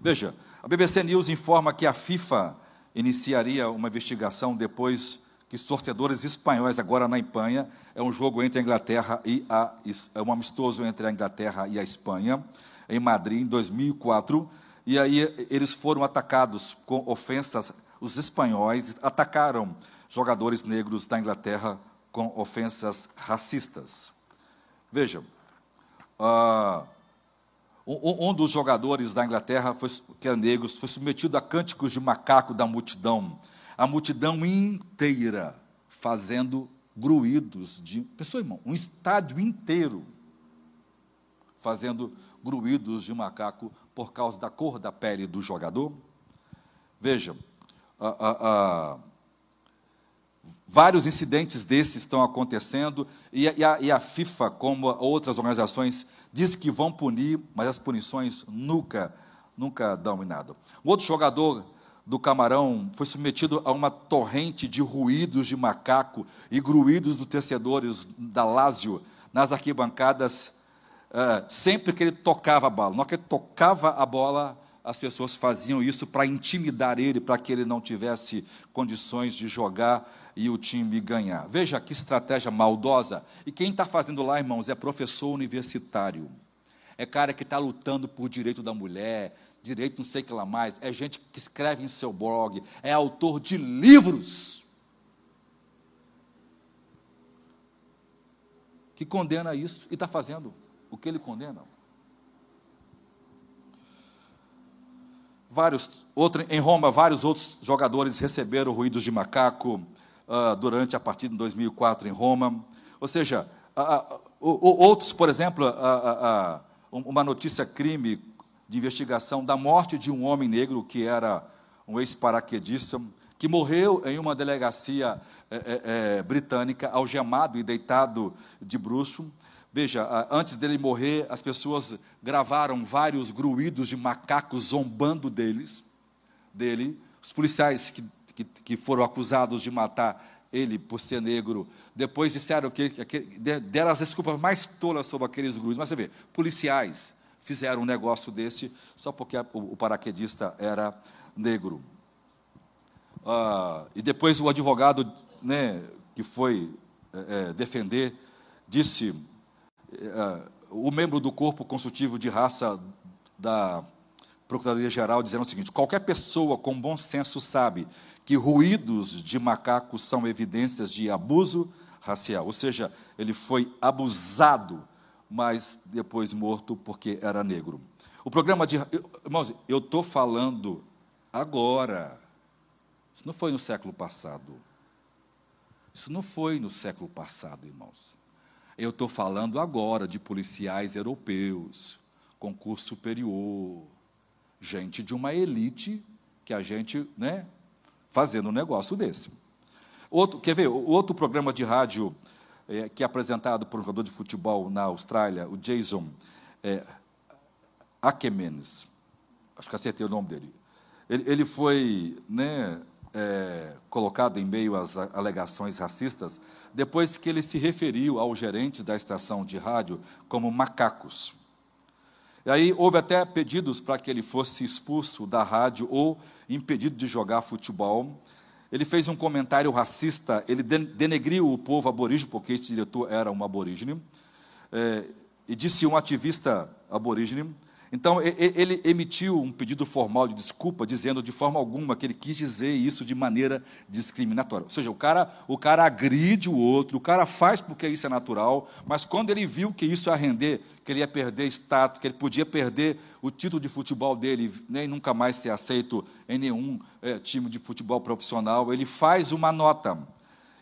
Veja, a BBC News informa que a FIFA iniciaria uma investigação depois que torcedores espanhóis agora na Espanha é um jogo entre a Inglaterra e a é um amistoso entre a Inglaterra e a Espanha em Madrid em 2004 e aí eles foram atacados com ofensas os espanhóis atacaram jogadores negros da Inglaterra com ofensas racistas vejam uh, um, um, dos jogadores da Inglaterra foi, que era negro foi submetido a cânticos de macaco da multidão a multidão inteira fazendo gruídos de. Pessoal, irmão, um estádio inteiro fazendo gruídos de macaco por causa da cor da pele do jogador. Veja, a, a, a, vários incidentes desses estão acontecendo e, e, e a, FIFA, como outras organizações, diz que vão punir, mas as punições nunca, nunca dão em nada. Um outro jogador do camarão foi submetido a uma torrente de ruídos de macaco e gruídos dos tecedores da Lázio nas arquibancadas, uh, sempre que ele tocava a bola. Na hora que ele tocava a bola, as pessoas faziam isso para intimidar ele, para que ele não tivesse condições de jogar e o time ganhar. Veja que estratégia maldosa. E quem está fazendo lá, irmãos, é professor universitário. É cara que está lutando por direito da mulher, direito não sei o que lá mais, é gente que escreve em seu blog, é autor de livros. Que condena isso e está fazendo o que ele condena. Vários, outro, em Roma, vários outros jogadores receberam ruídos de macaco uh, durante a partida de 2004 em Roma. Ou seja, uh, uh, outros, por exemplo, uma notícia crime de investigação da morte de um homem negro que era um ex-paraquedista, que morreu em uma delegacia é, é, britânica, algemado e deitado de bruxo. Veja, antes dele morrer, as pessoas gravaram vários gruídos de macacos zombando deles, dele. Os policiais que, que, que foram acusados de matar ele por ser negro, depois disseram que, que deram as desculpas mais tolas sobre aqueles gruídos. Mas você vê, policiais, fizeram um negócio desse só porque o, paraquedista era negro. Ah, e depois o advogado né, que foi é, é defender disse: é, o membro do corpo consultivo de raça da Procuradoria-Geral dizendo o seguinte: qualquer pessoa com bom senso sabe que ruídos de macacos são evidências de abuso racial, ou seja, ele foi abusado, mas depois morto porque era negro. O programa de. Irmãos, eu estou falando agora. Isso não foi no século passado. Isso não foi no século passado, irmãos. Eu estou falando agora de policiais europeus, concurso superior, gente de uma elite que a gente, né, fazendo um negócio desse. Outro, quer ver, o outro programa de rádio é, que é apresentado por um jogador de futebol na Austrália, o Jason é, acho que acertei o nome dele. Ele, ele foi né, é, colocado em meio às alegações racistas depois que ele se referiu ao gerente da estação de rádio como macacos. E aí houve até pedidos para que ele fosse expulso da rádio ou impedido de jogar futebol. Ele fez um comentário racista, ele denegriu o povo aborígene, porque esse diretor era um aborígene, é, e disse um ativista aborígene então, ele emitiu um pedido formal de desculpa, dizendo de forma alguma que ele quis dizer isso de maneira discriminatória. Ou seja, o cara, o cara agride o outro, o cara faz porque isso é natural, mas quando ele viu que isso ia render, que ele ia perder status, que ele podia perder o título de futebol dele, nem nunca mais ser aceito em nenhum é, time de futebol profissional, ele faz uma nota.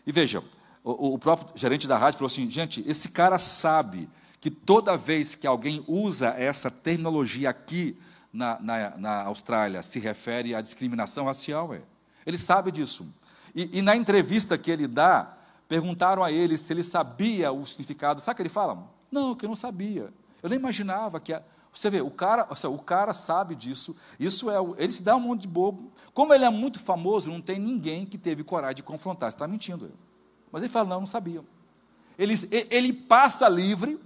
E veja, o, o próprio gerente da rádio falou assim: gente, esse cara sabe que toda vez que alguém usa essa terminologia aqui na, na, na Austrália, se refere à discriminação racial. É. Ele sabe disso. E, e, na entrevista que ele dá, perguntaram a ele se ele sabia o significado. Sabe o que ele fala? Não, que eu não sabia. Eu nem imaginava que. A... Você vê, o cara, o cara sabe disso. Isso é, ele se dá um monte de bobo. Como ele é muito famoso, não tem ninguém que teve coragem de confrontar. Você está mentindo. Mas ele fala, não, eu não sabia. Ele, ele passa livre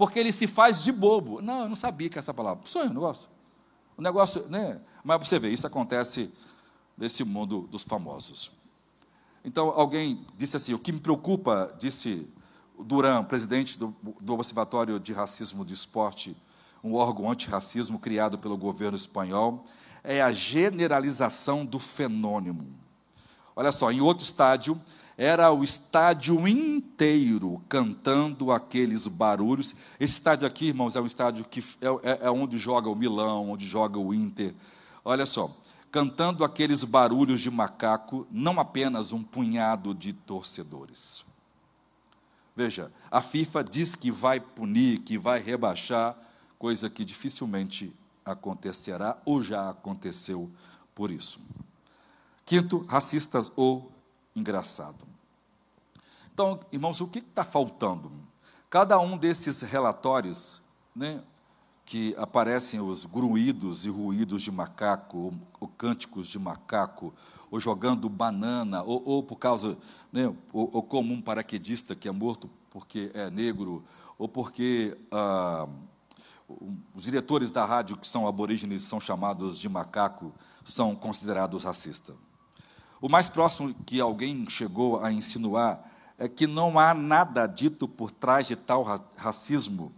porque ele se faz de bobo. Não, eu não sabia que essa palavra. Sonho negócio. O negócio, né? Mas você vê, isso acontece nesse mundo dos famosos. Então, alguém disse assim: o que me preocupa, disse Duran, presidente do, do Observatório de Racismo de Esporte, um órgão antirracismo criado pelo governo espanhol, é a generalização do fenômeno. Olha só, em outro estádio, era o estádio inteiro cantando aqueles barulhos. Esse estádio aqui, irmãos, é um estádio que é, é, é onde joga o Milão, onde joga o Inter. Olha só, cantando aqueles barulhos de macaco, não apenas um punhado de torcedores. Veja, a FIFA diz que vai punir, que vai rebaixar, coisa que dificilmente acontecerá ou já aconteceu por isso. Quinto, racistas ou engraçado. Então, irmãos, o que está faltando? Cada um desses relatórios, né, que aparecem os gruídos e ruídos de macaco, ou, ou cânticos de macaco, ou jogando banana, ou, ou por causa, né, ou, ou, como um paraquedista que é morto porque é negro, ou porque ah, os diretores da rádio que são aborígenes são chamados de macaco, são considerados racistas. O mais próximo que alguém chegou a insinuar é que não há nada dito por trás de tal racismo.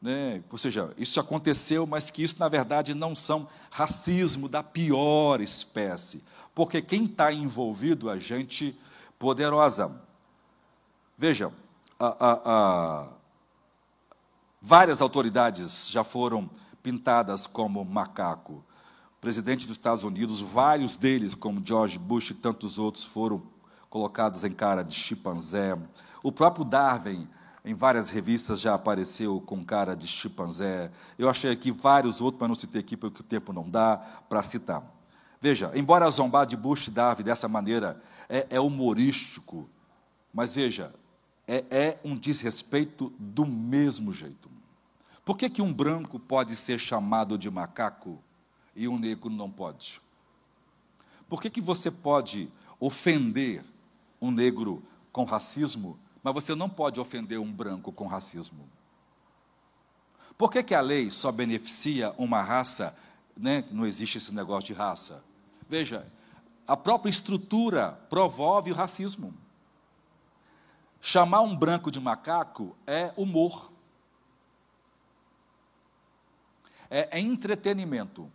Né? Ou seja, isso aconteceu, mas que isso, na verdade, não são racismo da pior espécie. Porque quem está envolvido é gente poderosa. Veja, a, a, a, várias autoridades já foram pintadas como macaco. O presidente dos Estados Unidos, vários deles, como George Bush e tantos outros, foram colocados em cara de chimpanzé. O próprio Darwin, em várias revistas, já apareceu com cara de chimpanzé. Eu achei aqui vários outros, mas não citei aqui porque o tempo não dá para citar. Veja, embora zombar de Bush e Darwin dessa maneira é, é humorístico, mas veja, é, é, um desrespeito do mesmo jeito. Por que, que um branco pode ser chamado de macaco e um negro não pode? Por que, que você pode ofender um negro com racismo, mas você não pode ofender um branco com racismo. Por que, que a lei só beneficia uma raça? Né? Não existe esse negócio de raça. Veja, a própria estrutura promove o racismo. Chamar um branco de macaco é humor. É, é entretenimento.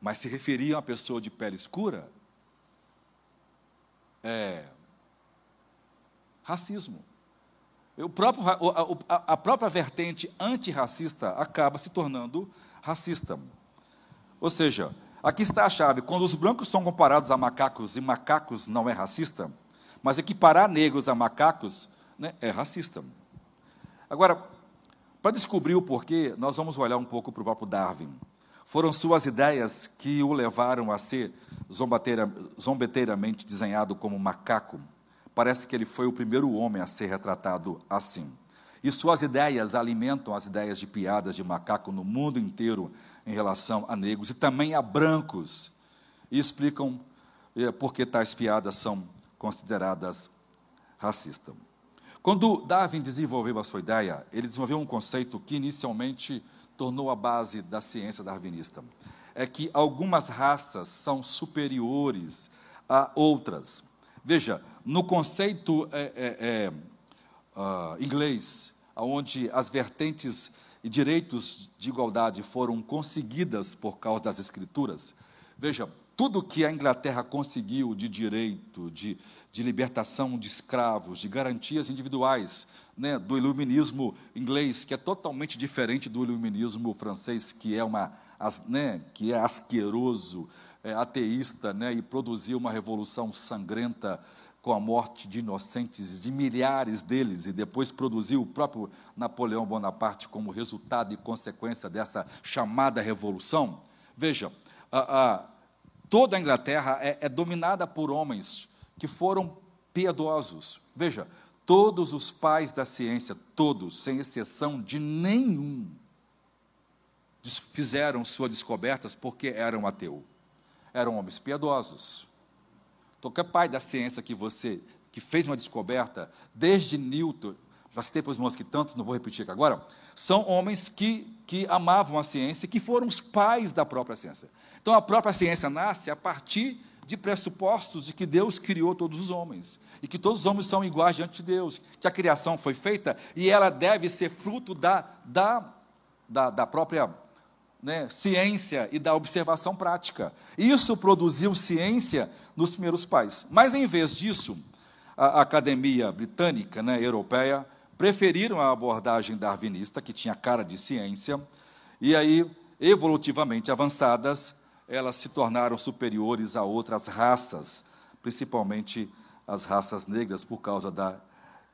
mas se referia a uma pessoa de pele escura, é racismo. O próprio, a, própria vertente antirracista acaba se tornando racista. Ou seja, aqui está a chave: quando os brancos são comparados a macacos e macacos não é racista, mas equiparar negros a macacos né, é racista. Agora, para descobrir o porquê, nós vamos olhar um pouco para o próprio Darwin. Foram suas ideias que o levaram a ser zombateira, zombeteiramente desenhado como macaco. Parece que ele foi o primeiro homem a ser retratado assim. E suas ideias alimentam as ideias de piadas de macaco no mundo inteiro em relação a negros e também a brancos. E explicam eh, por que tais piadas são consideradas racistas. Quando Darwin desenvolveu a sua ideia, ele desenvolveu um conceito que inicialmente tornou a base da ciência darwinista. É que algumas raças são superiores a outras. Veja, no conceito é, é, é, uh, inglês, onde as vertentes e direitos de igualdade foram conseguidas por causa das escrituras, veja, tudo que a Inglaterra conseguiu de direito, de, de libertação de escravos, de garantias individuais, né, do iluminismo inglês, que é totalmente diferente do iluminismo francês, que é, uma, as, né, que é asqueroso, é, ateísta, né, e produziu uma revolução sangrenta com a morte de inocentes, de milhares deles, e depois produziu o próprio Napoleão Bonaparte como resultado e consequência dessa chamada revolução. Veja, a, a Toda a Inglaterra é, é dominada por homens que foram piedosos. Veja, todos os pais da ciência, todos, sem exceção de nenhum, fizeram suas descobertas porque eram ateus. Eram homens piedosos. Qualquer pai da ciência que você que fez uma descoberta, desde Newton, já citei para os irmãos que tantos, não vou repetir aqui agora, são homens que, que amavam a ciência, que foram os pais da própria ciência. Então a própria ciência nasce a partir de pressupostos de que Deus criou todos os homens e que todos os homens são iguais diante de Deus, que a criação foi feita e ela deve ser fruto da, da, da, da própria né, ciência e da observação prática. Isso produziu ciência nos primeiros pais. Mas, em vez disso, a academia britânica, né, europeia, preferiram a abordagem darwinista, que tinha cara de ciência, e aí, evolutivamente avançadas, elas se tornaram superiores a outras raças, principalmente as raças negras, por causa da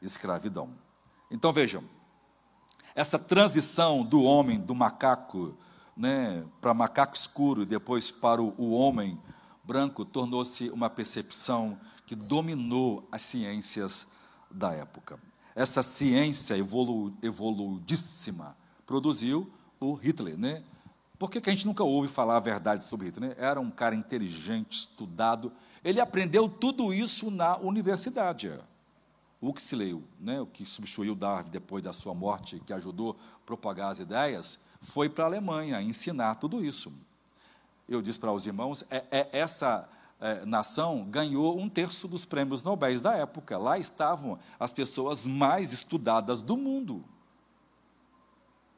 escravidão. Então vejam, essa transição do homem, do macaco, né, para macaco escuro e depois para o, homem branco, tornou-se uma percepção que dominou as ciências da época. Essa ciência evolu, produziu o Hitler, né? Por que, que a gente nunca ouve falar a verdade sobre Hitler? Né? Era um cara inteligente, estudado. Ele aprendeu tudo isso na universidade. Huxley, né, o que substituiu Darwin depois da sua morte, que ajudou a propagar as ideias, foi para a Alemanha ensinar tudo isso. Eu disse para os irmãos, é, é essa é, nação ganhou um terço dos prêmios Nobel da época. Lá estavam as pessoas mais estudadas do mundo.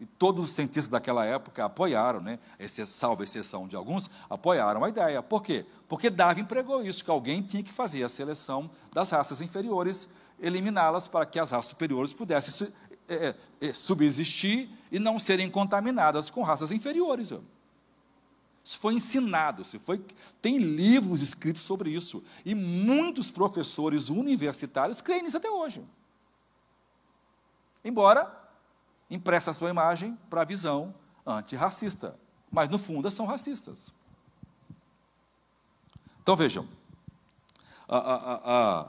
E todos os cientistas daquela época apoiaram, né? salvo exceção de alguns, apoiaram a ideia. Por quê? Porque Darwin pregou isso, que alguém tinha que fazer a seleção das raças inferiores, eliminá-las para que as raças superiores pudessem é, é, subsistir e não serem contaminadas com raças inferiores. Isso foi ensinado, isso foi, tem livros escritos sobre isso. E muitos professores universitários creem nisso até hoje. Embora empresta a sua imagem para a visão antirracista. Mas, no fundo, são racistas. Então, vejam. A, a, a,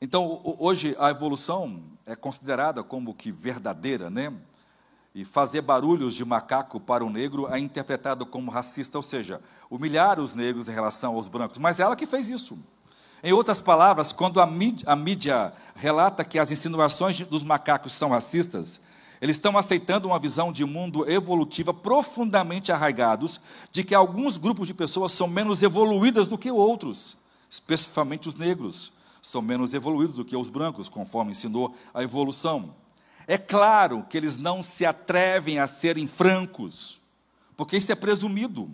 então, hoje, a evolução é considerada como que verdadeira, né? E fazer barulhos de macaco para o negro é interpretado como racista, ou seja, humilhar os negros em relação aos brancos. Mas ela que fez isso. Em outras palavras, quando a mídia, a mídia, relata que as insinuações dos macacos são racistas, eles estão aceitando uma visão de mundo evolutiva profundamente arraigados de que alguns grupos de pessoas são menos evoluídas do que outros, especificamente os negros, são menos evoluídos do que os brancos, conforme ensinou a evolução. É claro que eles não se atrevem a serem francos, porque isso é presumido.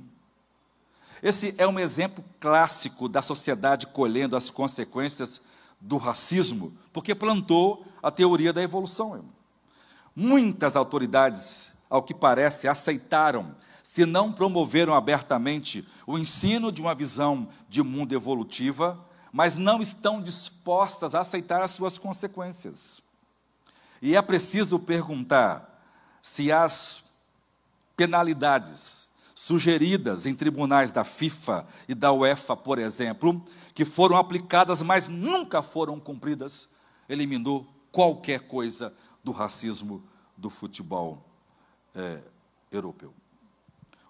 Esse é um exemplo clássico da sociedade colhendo as consequências do racismo, porque plantou a teoria da evolução. Muitas autoridades, ao que parece, aceitaram, se não promoveram abertamente o ensino de uma visão de mundo evolutiva, mas não estão dispostas a aceitar as suas consequências. E é preciso perguntar se as penalidades sugeridas em tribunais da FIFA e da UEFA, por exemplo, que foram aplicadas, mas nunca foram cumpridas, eliminou qualquer coisa do racismo do futebol é, europeu.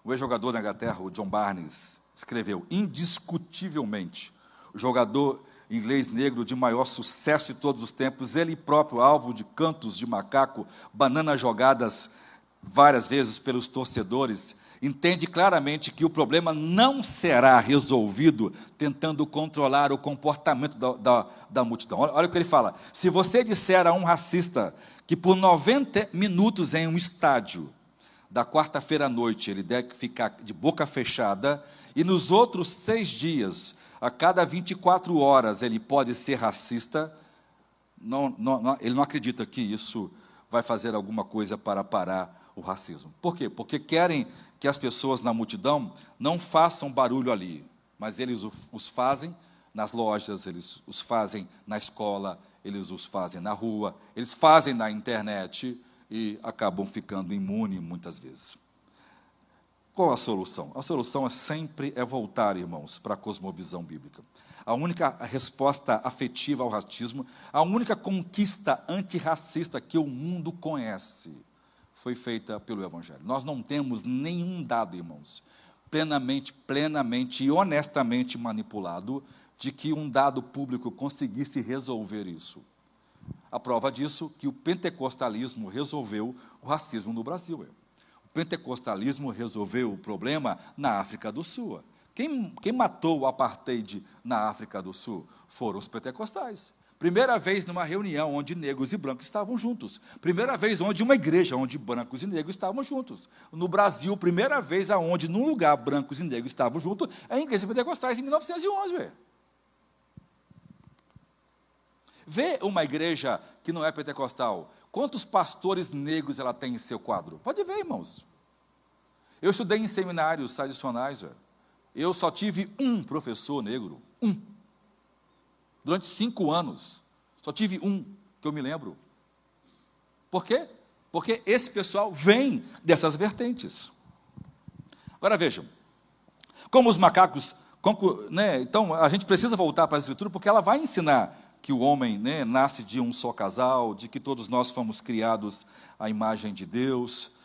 O ex-jogador da Inglaterra, o John Barnes, escreveu: indiscutivelmente, o jogador inglês negro de maior sucesso de todos os tempos, ele próprio alvo de cantos de macaco, bananas jogadas várias vezes pelos torcedores, entende claramente que o problema não será resolvido tentando controlar o comportamento da, da, da multidão. Olha, olha o que ele fala: se você disser a um racista que por 90 minutos em um estádio, da quarta-feira à noite, ele deve ficar de boca fechada, e nos outros seis dias a cada 24 horas ele pode ser racista, não, não, ele não acredita que isso vai fazer alguma coisa para parar o racismo. Por quê? Porque querem que as pessoas na multidão não façam barulho ali, mas eles os fazem nas lojas, eles os fazem na escola, eles os fazem na rua, eles fazem na internet e acabam ficando imunes muitas vezes. Qual a solução? A solução é sempre é voltar, irmãos, para a cosmovisão bíblica. A única resposta afetiva ao racismo, a única conquista antirracista que o mundo conhece, foi feita pelo Evangelho. Nós não temos nenhum dado, irmãos, plenamente, plenamente e honestamente manipulado de que um dado público conseguisse resolver isso. A prova disso que o pentecostalismo resolveu o racismo no Brasil. O pentecostalismo resolveu o problema na África do Sul. Quem, quem matou o apartheid na África do Sul foram os pentecostais. Primeira vez numa reunião onde negros e brancos estavam juntos. Primeira vez onde uma igreja onde brancos e negros estavam juntos. No Brasil, primeira vez aonde num lugar brancos e negros estavam juntos é a igreja pentecostais em 1911, velho. Vê uma igreja que não é pentecostal, Quantos pastores negros ela tem em seu quadro? Pode ver, irmãos. Eu estudei em seminários tradicionais, velho. Eu só tive um professor negro, um. Durante cinco anos, só tive um que eu me lembro. Por quê? Porque esse pessoal vem dessas vertentes. Agora vejam, como os macacos, né, então a gente precisa voltar para a escritura porque ela vai ensinar que o homem né, nasce de um só casal, de que todos nós fomos criados à imagem de Deus,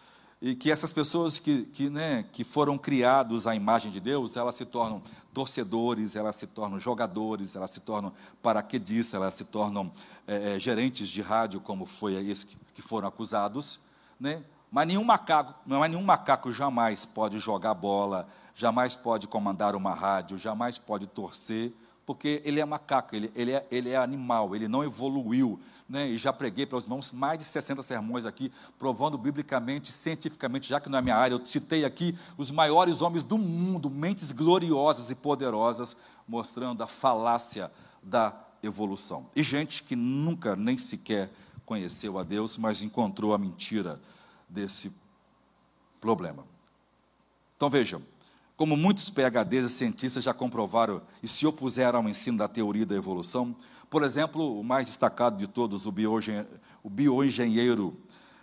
e que essas pessoas que, que, né, que foram criados à imagem de Deus, elas se tornam torcedores, elas se tornam jogadores, elas se tornam paraquedistas, elas se tornam é, gerentes de rádio, como foi esses que foram acusados, né? Mas nenhum macaco, é nenhum macaco jamais pode jogar bola, jamais pode comandar uma rádio, jamais pode torcer, porque ele é macaco, ele, ele, é, ele é animal, ele não evoluiu. Né? E já preguei para os irmãos mais de 60 sermões aqui, provando biblicamente, cientificamente, já que não é minha área, eu citei aqui os maiores homens do mundo, mentes gloriosas e poderosas, mostrando a falácia da evolução. E gente que nunca nem sequer conheceu a Deus, mas encontrou a mentira desse problema. Então vejam, como muitos PHDs e cientistas já comprovaram e se opuseram ao ensino da teoria da evolução, por exemplo, o mais destacado de todos, o, o bioengenheiro,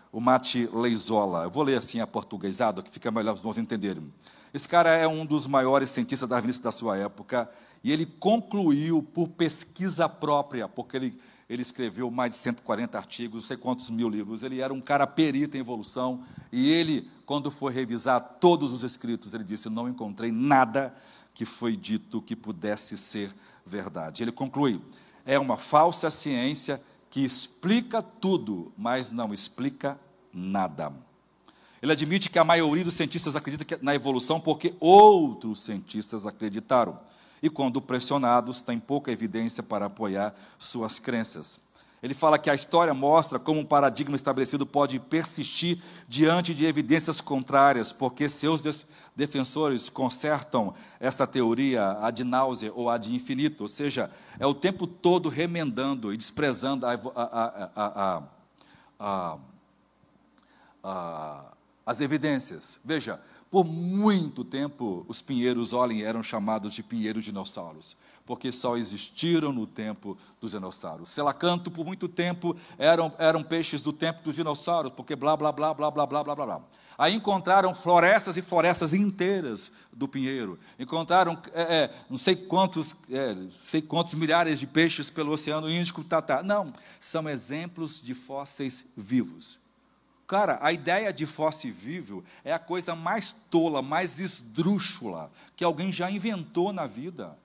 o Mati Leizola. Eu vou ler assim a portuguesado, que fica melhor para os irmãos entenderem. Esse cara é um dos maiores cientistas darwinistas da sua época, e ele concluiu por pesquisa própria, porque ele ele escreveu mais de 140 artigos, não sei quantos mil livros. Ele era um cara perito em evolução. E ele, quando foi revisar todos os escritos, ele disse: Não encontrei nada que foi dito que pudesse ser verdade. Ele conclui: É uma falsa ciência que explica tudo, mas não explica nada. Ele admite que a maioria dos cientistas acredita na evolução porque outros cientistas acreditaram e, quando pressionados, têm pouca evidência para apoiar suas crenças. Ele fala que a história mostra como um paradigma estabelecido pode persistir diante de evidências contrárias, porque seus defensores consertam essa teoria ad náusea ou ad infinito, ou seja, é o tempo todo remendando e desprezando a, a, a, as evidências. Veja, por muito tempo os pinheiros, olhem, eram chamados de pinheiros dinossauros porque só existiram no tempo dos dinossauros. Selacanto, por muito tempo, eram, eram peixes do tempo dos dinossauros, porque blá, blá, blá, blá, blá, blá, blá, blá. Aí encontraram florestas e florestas inteiras do pinheiro. Encontraram é, é, não sei quantos, é, sei quantos milhares de peixes pelo Oceano Índico. Tá, tá. Não, são exemplos de fósseis vivos. Cara, a ideia de fóssil vivo é a coisa mais tola, mais esdrúxula que alguém já inventou na vida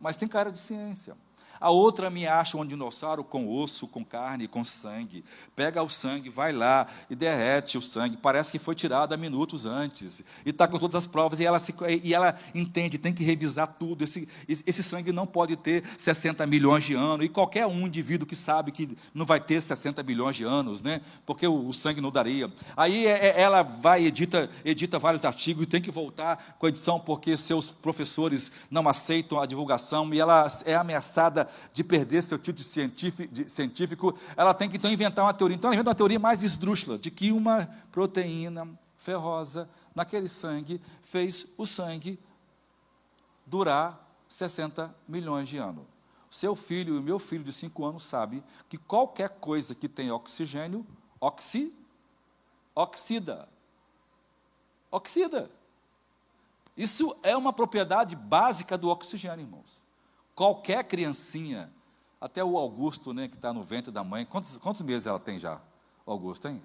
mas tem cara de ciência. A outra me acha um dinossauro com osso, com carne, com sangue. Pega o sangue, vai lá e derrete o sangue. Parece que foi tirado há minutos antes. E está com todas as provas. E ela, se, e ela entende, tem que revisar tudo. Esse, esse sangue não pode ter 60 milhões de anos. E qualquer um indivíduo que sabe que não vai ter 60 milhões de anos, né? porque o, o sangue não daria. Aí é, é, ela vai, edita, edita vários artigos e tem que voltar com a edição porque seus professores não aceitam a divulgação. E ela é ameaçada de perder seu título de científico, ela tem que então inventar uma teoria. Então ela inventa uma teoria mais esdrúxula, de que uma proteína ferrosa naquele sangue fez o sangue durar 60 milhões de anos. Seu filho e meu filho de 5 anos sabe que qualquer coisa que tem oxigênio, oxi, oxida. Oxida. Isso é uma propriedade básica do oxigênio, irmãos. Qualquer criancinha, até o Augusto, né, que está no ventre da mãe, quantos, quantos meses ela tem já? Augusto, hein?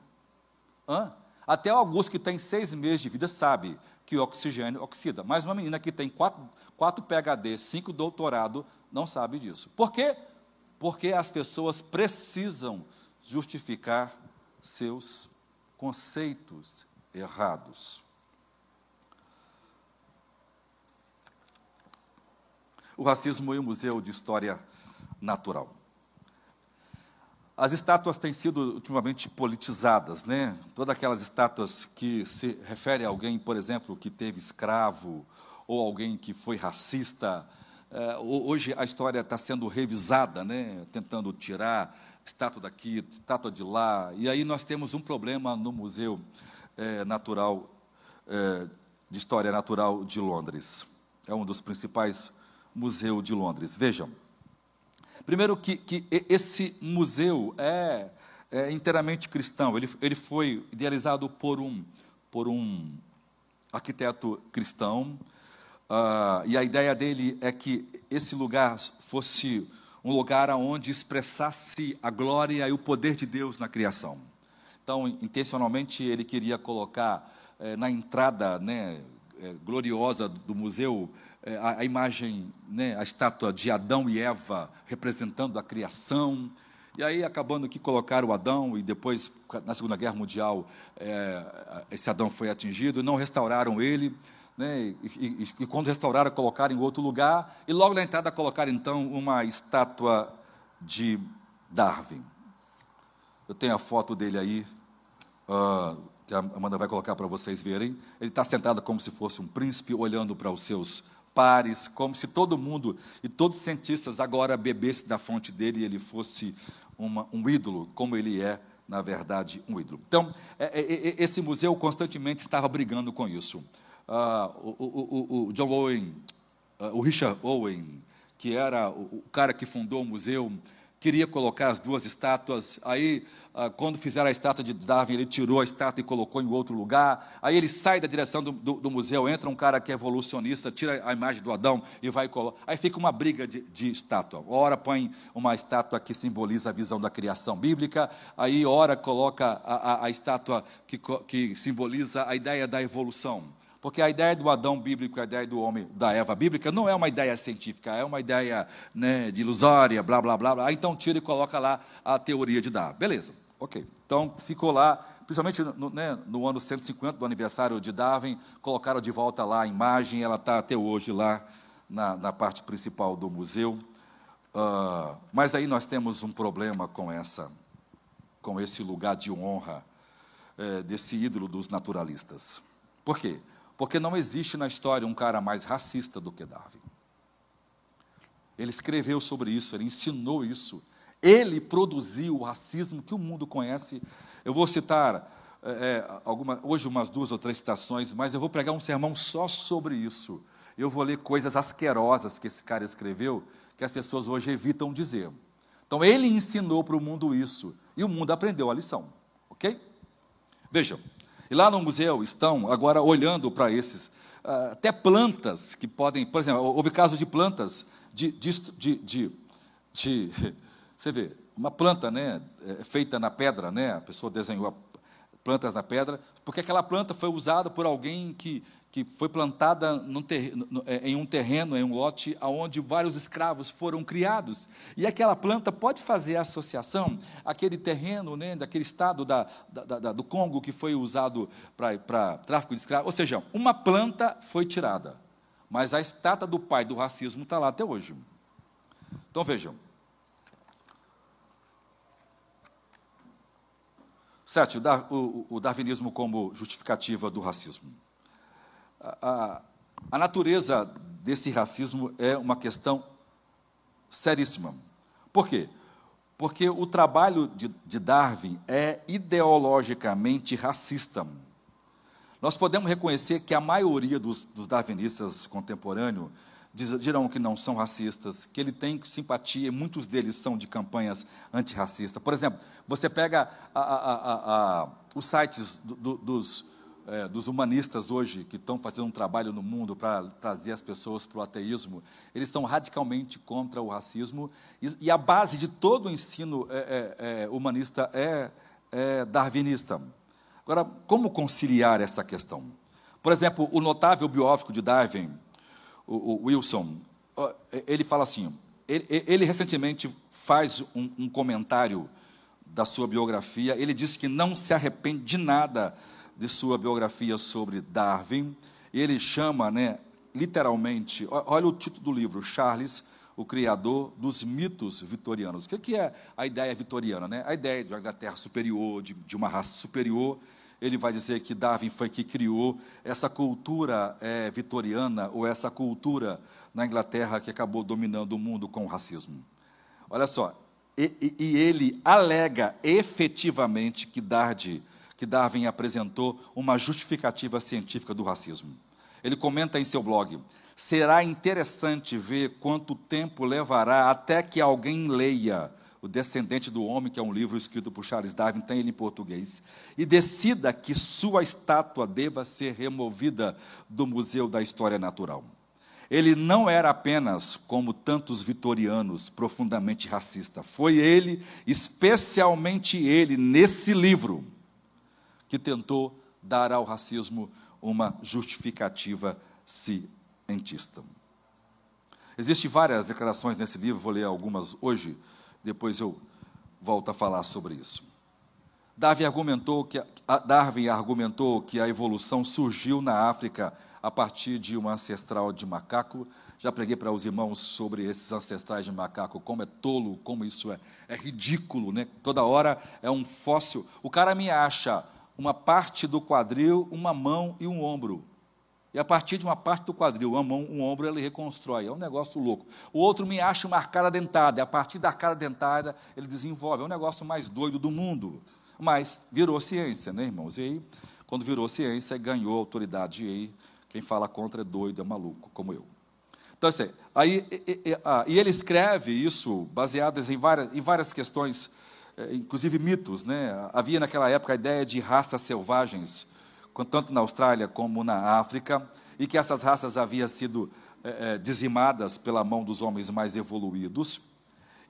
Hã? Até o Augusto, que tem seis meses de vida, sabe que o oxigênio oxida. Mas uma menina que tem quatro, quatro PHD, cinco doutorado, não sabe disso. Por quê? Porque as pessoas precisam justificar seus conceitos errados. O racismo e o Museu de História Natural. As estátuas têm sido ultimamente politizadas, né? Todas aquelas estátuas que se referem a alguém, por exemplo, que teve escravo, ou alguém que foi racista. É, hoje a história está sendo revisada, né? Tentando tirar estátua daqui, estátua de lá. E aí nós temos um problema no Museu é, Natural é, de História Natural de Londres. É um dos principais Museu de Londres. Vejam. Primeiro, que, que esse museu é, é inteiramente cristão. Ele, ele foi idealizado por um, por um arquiteto cristão. Uh, e a ideia dele é que esse lugar fosse um lugar onde expressasse a glória e o poder de Deus na criação. Então, intencionalmente, ele queria colocar eh, na entrada né, eh, gloriosa do museu a, a, imagem, né, a estátua de Adão e Eva representando a criação. E aí, acabando que colocaram Adão, e depois, na Segunda Guerra Mundial, é, esse Adão foi atingido, não restauraram ele, né, e, e, e, quando restauraram, colocaram em outro lugar, e logo na entrada colocaram, então, uma estátua de Darwin. Eu tenho a foto dele aí, uh, que a Amanda vai colocar para vocês verem. Ele está sentado como se fosse um príncipe, olhando para os seus pares, como se todo mundo e todos os cientistas agora bebessem da fonte dele e ele fosse uma, um ídolo, como ele é, na verdade, um ídolo. Então, é, é, é, esse museu constantemente estava brigando com isso. Ah, o, o, o, John Owen, ah, o Richard Owen, que era o cara que fundou o museu, queria colocar as duas estátuas. Aí, ah, quando fizeram a estátua de Darwin, ele tirou a estátua e colocou em outro lugar. Aí ele sai da direção do, do, do museu, entra um cara que é evolucionista, tira a imagem do Adão e vai colocar. Aí fica uma briga de, de estátua. Ora põe uma estátua que simboliza a visão da criação bíblica, aí ora coloca a, a, a estátua que, que simboliza a ideia da evolução. Porque a ideia do Adão bíblico, a ideia do homem, da Eva bíblica, não é uma ideia científica, é uma ideia né, de ilusória, blá, blá, blá, blá. Então tira e coloca lá a teoria de Darwin. Beleza, ok. Então ficou lá, principalmente no, né, no ano 150 do aniversário de Darwin, colocaram de volta lá a imagem, ela está até hoje lá na, na parte principal do museu. Uh, mas aí nós temos um problema com essa, com esse lugar de honra é, desse ídolo dos naturalistas. Por quê? Porque não existe na história um cara mais racista do que Darwin. Ele escreveu sobre isso, ele ensinou isso. Ele produziu o racismo que o mundo conhece. Eu vou citar é, é, alguma, hoje umas duas ou três citações, mas eu vou pregar um sermão só sobre isso. Eu vou ler coisas asquerosas que esse cara escreveu, que as pessoas hoje evitam dizer. Então, ele ensinou para o mundo isso, e o mundo aprendeu a lição. Ok? Vejam, e lá no museu estão agora olhando para esses, uh, até plantas que podem, por exemplo, houve casos de plantas de, de, de, de, [LAUGHS] você vê, uma planta né, é, feita na pedra, né, a pessoa desenhou plantas na pedra, porque aquela planta foi usada por alguém que que foi plantada é, em um terreno, em um lote, onde vários escravos foram criados. E aquela planta pode fazer associação aquele terreno, né, daquele estado da, da, da, do Congo que foi usado para tráfico de escravos. Ou seja, uma planta foi tirada, mas a estátua do pai do racismo está lá até hoje. Então vejam. Sete, o, o, o darwinismo como justificativa do racismo a, a natureza desse racismo é uma questão seríssima. Por quê? Porque o trabalho de, de Darwin é ideologicamente racista. Nós podemos reconhecer que a maioria dos, dos darwinistas contemporâneos dirão que não são racistas, que ele tem simpatia, e muitos deles são de campanhas antirracistas. Por exemplo, você pega a, a, a, os sites do, do, dos, é, dos humanistas hoje, que estão fazendo um trabalho no mundo para trazer as pessoas para o ateísmo, eles estão radicalmente contra o racismo, e, e a base de todo o ensino é, é, é humanista é, é darwinista. Agora, como conciliar essa questão? Por exemplo, o notável biógrafo de Darwin, o, o Wilson, ele fala assim: ele, ele recentemente faz um, um comentário da sua biografia, ele diz que não se arrepende de nada de sua biografia sobre Darwin, ele chama, né, literalmente, olha o título do livro, Charles, o criador dos mitos vitorianos. O que é a ideia vitoriana? Né? A ideia de uma Inglaterra superior, de, de uma raça superior. Ele vai dizer que Darwin foi que criou essa cultura é, vitoriana, ou essa cultura na Inglaterra que acabou dominando o mundo com o racismo. Olha só, e, e, e ele alega efetivamente que Darwin que Darwin apresentou uma justificativa científica do racismo. Ele comenta em seu blog: será interessante ver quanto tempo levará até que alguém leia O Descendente do Homem, que é um livro escrito por Charles Darwin, tem ele em português, e decida que sua estátua deva ser removida do Museu da História Natural. Ele não era apenas, como tantos vitorianos, profundamente racista. Foi ele, especialmente ele, nesse livro, que tentou dar ao racismo uma justificativa cientista. Existem várias declarações nesse livro, vou ler algumas hoje, depois eu volto a falar sobre isso. Darwin argumentou que, Darwin argumentou que a evolução surgiu na África a partir de um ancestral de macaco. Já preguei para os irmãos sobre esses ancestrais de macaco, como é tolo, como isso é, é ridículo, né? Toda hora é um fóssil. O cara me acha uma parte do quadril, uma mão e um ombro. E a partir de uma parte do quadril, uma mão, um ombro, ele reconstrói. É um negócio louco. O outro me acha uma cara dentada. E a partir da cara dentada, ele desenvolve. É um negócio mais doido do mundo. Mas virou ciência, né, irmãos? E aí, quando virou ciência, ganhou autoridade. E aí, quem fala contra é doido, é maluco, como eu. Então, assim, aí, e, e, ah, e ele escreve isso baseado em várias, em várias questões inclusive mitos. Né? Havia naquela época a ideia de raças selvagens, tanto na Austrália como na África, e que essas raças haviam sido é, é, dizimadas pela mão dos homens mais evoluídos.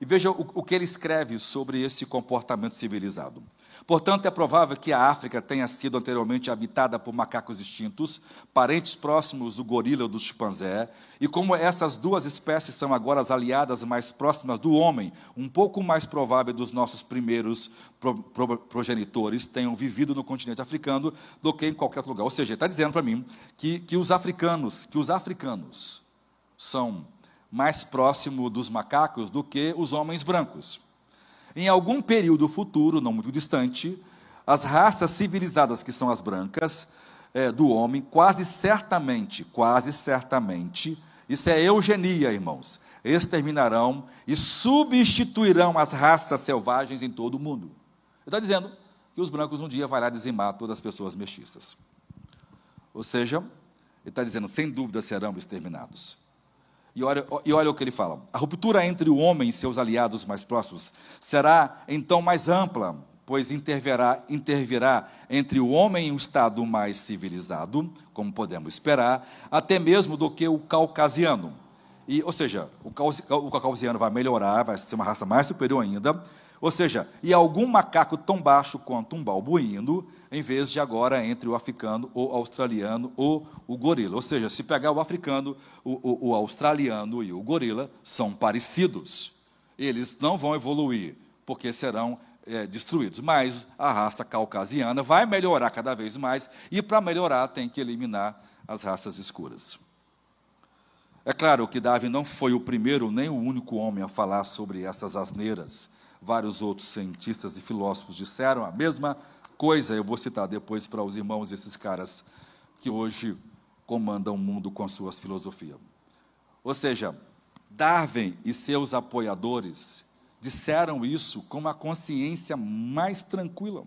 E veja o, o que ele escreve sobre esse comportamento civilizado. Portanto, é provável que a África tenha sido anteriormente habitada por macacos extintos, parentes próximos do gorila ou do chimpanzé, e como essas duas espécies são agora as aliadas mais próximas do homem, um pouco mais provável dos nossos primeiros pro, pro, progenitores tenham vivido no continente africano do que em qualquer outro lugar. Ou seja, está dizendo para mim que, que os africanos, que os africanos são mais próximo dos macacos do que os homens brancos. Em algum período futuro, não muito distante, as raças civilizadas, que são as brancas, é, do homem, quase certamente, quase certamente, isso é eugenia, irmãos, exterminarão e substituirão as raças selvagens em todo o mundo. Ele está dizendo que os brancos um dia lá dizimar todas as pessoas mestiças. Ou seja, ele está dizendo, sem dúvida serão exterminados. E olha, e olha o que ele fala: a ruptura entre o homem e seus aliados mais próximos será então mais ampla, pois intervirá, entre o homem e um estado mais civilizado, como podemos esperar, até mesmo do que o caucasiano. E, ou seja, o caucasiano vai melhorar, vai ser uma raça mais superior ainda, ou seja, e algum macaco tão baixo quanto um balbuíno, em vez de agora entre o africano, o australiano ou o gorila. Ou seja, se pegar o africano, o, o, o australiano e o gorila são parecidos. Eles não vão evoluir, porque serão é, destruídos. Mas a raça caucasiana vai melhorar cada vez mais, e para melhorar tem que eliminar as raças escuras. É claro que Darwin não foi o primeiro nem o único homem a falar sobre essas asneiras vários outros cientistas e filósofos disseram a mesma coisa. Eu vou citar depois para os irmãos esses caras que hoje comandam o mundo com as suas filosofias. Ou seja, Darwin e seus apoiadores disseram isso com uma consciência mais tranquila.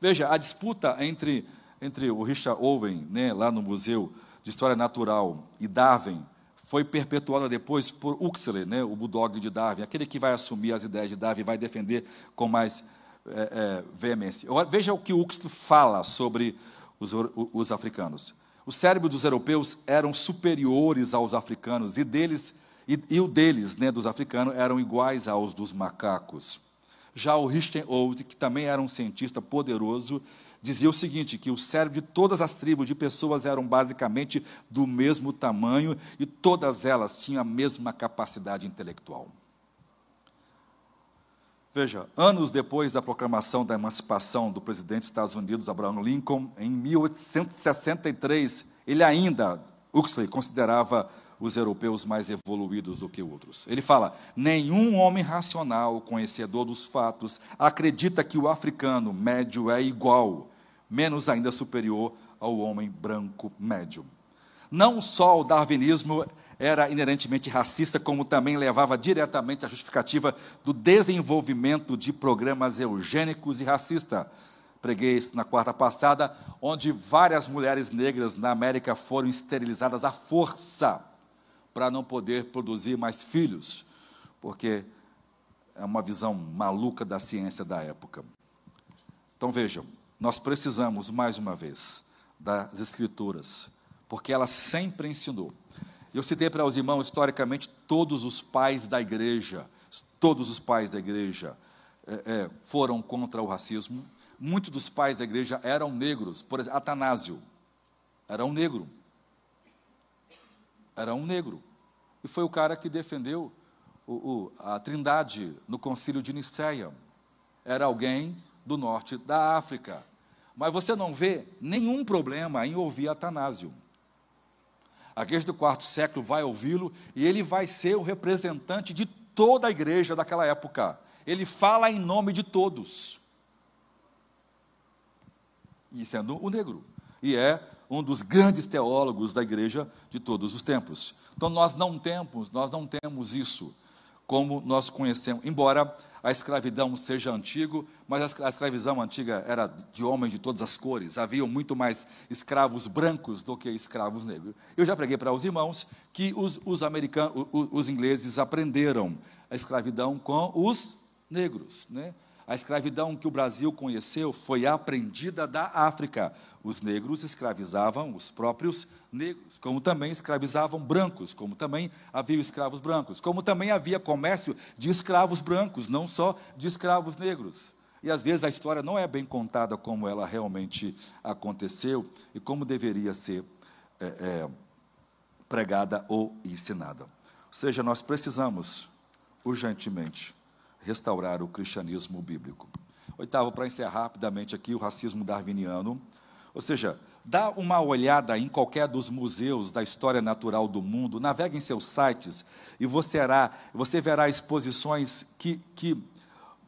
Veja, a disputa entre, entre o Richard Owen, né, lá no Museu de História Natural, e Darwin foi perpetuada depois por Huxley, né, o bulldog de Darwin, aquele que vai assumir as ideias de Darwin e vai defender com mais é, é, veemência. Veja o que Huxley fala sobre os, os africanos. Os cérebros dos europeus eram superiores aos africanos e deles e, e o deles, né, dos africanos, eram iguais aos dos macacos. Já o Richten Old, que também era um cientista poderoso, dizia o seguinte: que o cérebro de todas as tribos de pessoas eram basicamente do mesmo tamanho e todas elas tinham a mesma capacidade intelectual. Veja, anos depois da proclamação da emancipação do presidente dos Estados Unidos, Abraham Lincoln, em 1863, ele ainda, Huxley, considerava os europeus mais evoluídos do que outros. Ele fala: nenhum homem racional, conhecedor dos fatos, acredita que o africano médio é igual, menos ainda superior ao homem branco médio. Não só o darwinismo era inerentemente racista, como também levava diretamente à justificativa do desenvolvimento de programas eugênicos e racistas. Preguei isso na quarta passada, onde várias mulheres negras na América foram esterilizadas à força para não poder produzir mais filhos, porque é uma visão maluca da ciência da época. Então vejam, nós precisamos, mais uma vez, das Escrituras, porque ela sempre ensinou. Eu citei para os irmãos, historicamente, todos os pais da igreja, todos os pais da igreja é, é, foram contra o racismo. Muitos dos pais da igreja eram negros. Por exemplo, Atanásio era um negro. Era um negro. E foi o cara que defendeu o, o, a trindade no concílio de Nicéia. Era alguém do norte da África. Mas você não vê nenhum problema em ouvir Atanásio. A igreja do quarto século vai ouvi-lo e ele vai ser o representante de toda a igreja daquela época. Ele fala em nome de todos. E sendo o negro. E é um dos grandes teólogos da igreja de todos os tempos. Então nós não temos, nós não temos isso como nós conhecemos, embora a escravidão seja antigo, mas a escravidão antiga era de homens de todas as cores, havia muito mais escravos brancos do que escravos negros. Eu já preguei para os irmãos que os, os americanos, os, os ingleses aprenderam a escravidão com os negros, né? A escravidão que o Brasil conheceu foi aprendida da África. Os negros escravizavam os próprios negros, como também escravizavam brancos, como também havia escravos brancos, como também havia comércio de escravos brancos, não só de escravos negros. E às vezes a história não é bem contada como ela realmente aconteceu e como deveria ser é, é, pregada ou ensinada. Ou seja, nós precisamos urgentemente restaurar o cristianismo bíblico. Oitavo, para encerrar rapidamente aqui, o racismo darwiniano. Ou seja, Dá uma olhada em qualquer dos museus da história natural do mundo, navegue em seus sites e você, verá, você verá exposições que, que,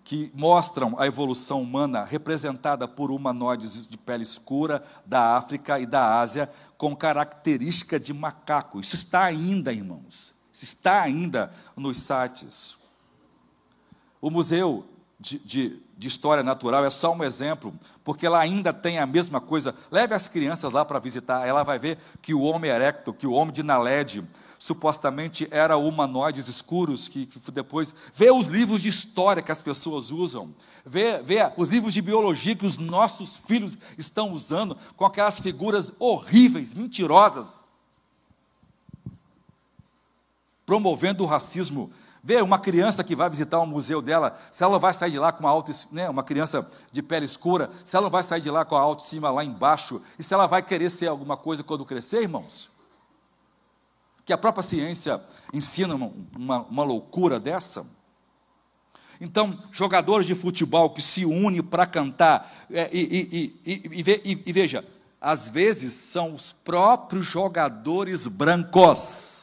que mostram a evolução humana representada por humanoides de pele escura da África e da Ásia, com característica de macaco. Isso está ainda, irmãos, isso está ainda nos sites. O Museu de, de, de, História Natural é só um exemplo, porque ela ainda tem a mesma coisa. Leve as crianças lá para visitar, ela vai ver que o homem erecto, que o homem de Naled, supostamente era humanoides escuros, que, que, depois. Vê os livros de história que as pessoas usam, vê, vê os livros de biologia que os nossos filhos estão usando, com aquelas figuras horríveis, mentirosas, promovendo o racismo Vê uma criança que vai visitar um museu dela, se ela vai sair de lá com uma auto, né, uma criança de pele escura, se ela vai sair de lá com a autoestima lá embaixo, e se ela vai querer ser alguma coisa quando crescer, irmãos? Que a própria ciência ensina uma, uma, uma loucura dessa. Então, jogadores de futebol que se unem para cantar, é, e, e, e, e veja, às vezes são os próprios jogadores brancos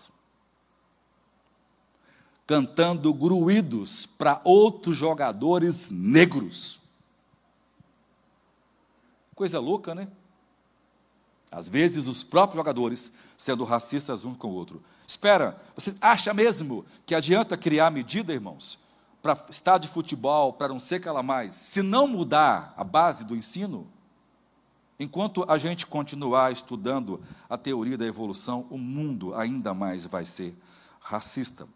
cantando gruídos para outros jogadores negros. Coisa louca, né? Às vezes os próprios jogadores sendo racistas um com o outro. Espera, você acha mesmo que adianta criar medida, irmãos, para estádio de futebol, para não ser cala mais, se não mudar a base do ensino? Enquanto a gente continuar estudando a teoria da evolução, o mundo ainda mais vai ser racista.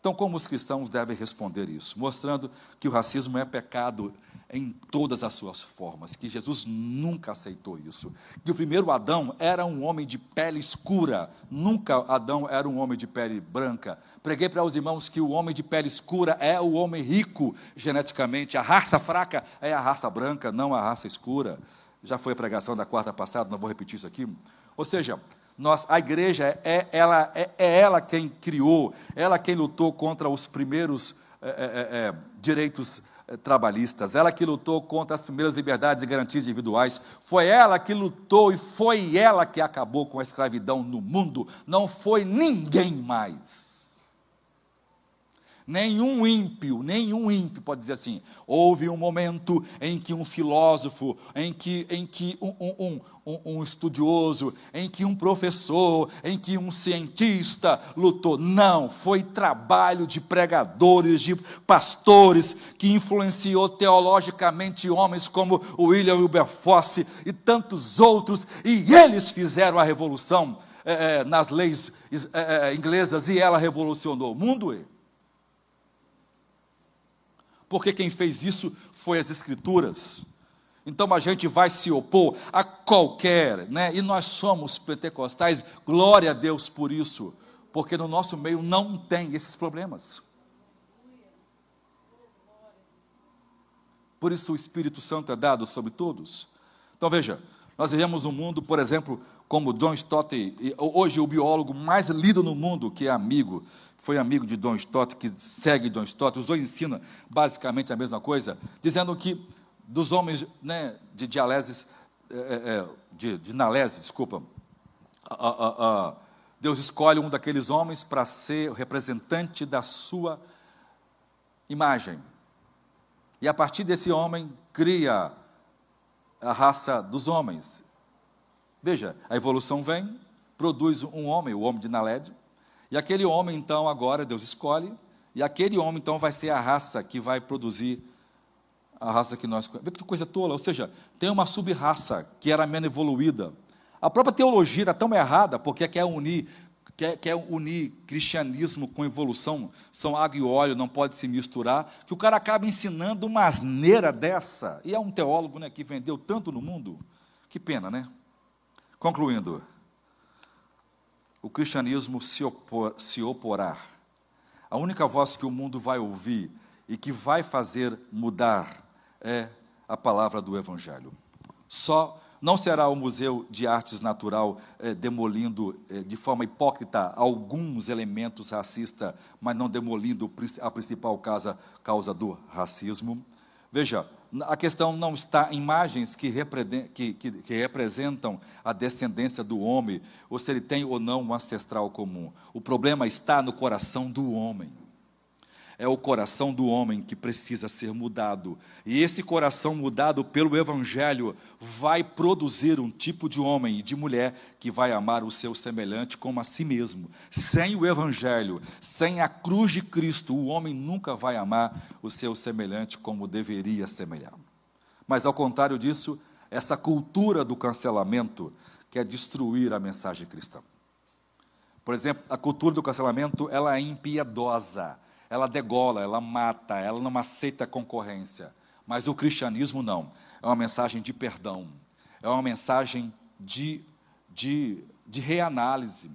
Então, como os cristãos devem responder isso? Mostrando que o racismo é pecado em todas as suas formas, que Jesus nunca aceitou isso. Que o primeiro Adão era um homem de pele escura, nunca Adão era um homem de pele branca. Preguei para os irmãos que o homem de pele escura é o homem rico geneticamente, a raça fraca é a raça branca, não a raça escura. Já foi a pregação da quarta passada, não vou repetir isso aqui. Ou seja, nós, a igreja é ela, é, é ela quem criou, ela quem lutou contra os primeiros é, é, é, é direitos é, trabalhistas, ela que lutou contra as primeiras liberdades e garantias individuais, foi ela que lutou e foi ela que acabou com a escravidão no mundo, não foi ninguém mais. Nenhum ímpio, nenhum ímpio pode dizer assim. Houve um momento em que um filósofo, em que, em que um, um, um, um estudioso, em que um professor, em que um cientista lutou. Não, foi trabalho de pregadores, de pastores, que influenciou teologicamente homens como William Wilberforce e tantos outros, e eles fizeram a revolução é, nas leis é, inglesas e ela revolucionou o mundo. Porque quem fez isso foi as Escrituras. Então a gente vai se opor a qualquer, né? E nós somos pentecostais, glória a Deus por isso, porque no nosso meio não tem esses problemas. Por isso o Espírito Santo é dado sobre todos. Então veja, nós vivemos um mundo, por exemplo, como John Stott, hoje o biólogo mais lido no mundo, que é amigo, foi amigo de John Stott, que segue John Stott, os dois ensinam basicamente a mesma coisa, dizendo que dos homens né, de dialeses, é, é, é, de, de desculpa, a, a, a, Deus escolhe um daqueles homens para ser o representante da sua imagem. E a partir desse homem, cria a raça dos homens. Veja, a evolução vem, produz um homem, o homem de Naled, e aquele homem, então, agora Deus escolhe, e aquele homem, então, vai ser a raça que vai produzir a raça que nós. Vê que coisa tola. Ou seja, tem uma sub-raça que era menos evoluída. A própria teologia está tão errada porque quer unir, quer, quer unir cristianismo com evolução, são água e óleo, não pode se misturar, que o cara acaba ensinando uma asneira dessa. E é um teólogo né, que vendeu tanto no mundo. Que pena, né? Concluindo, o cristianismo se, opor, se oporá. A única voz que o mundo vai ouvir e que vai fazer mudar é a palavra do Evangelho. Só não será o Museu de Artes Natural é, demolindo é, de forma hipócrita alguns elementos racistas, mas não demolindo a principal causa, causa do racismo. Veja, a questão não está em imagens que, que, que, que, representam a descendência do homem, ou se ele tem ou não um ancestral comum. O problema está no coração do homem é o coração do homem que precisa ser mudado. E esse coração mudado pelo Evangelho vai produzir um tipo de homem e de mulher que vai amar o seu semelhante como a si mesmo. Sem o Evangelho, sem a cruz de Cristo, o homem nunca vai amar o seu semelhante como deveria semelhar. Mas ao contrário disso, essa cultura do cancelamento quer destruir a mensagem cristã. Por exemplo, a cultura do cancelamento ela é impiedosa ela degola, ela mata, ela não aceita concorrência. Mas o cristianismo não. É uma mensagem de perdão, é uma mensagem de, de, de reanálise,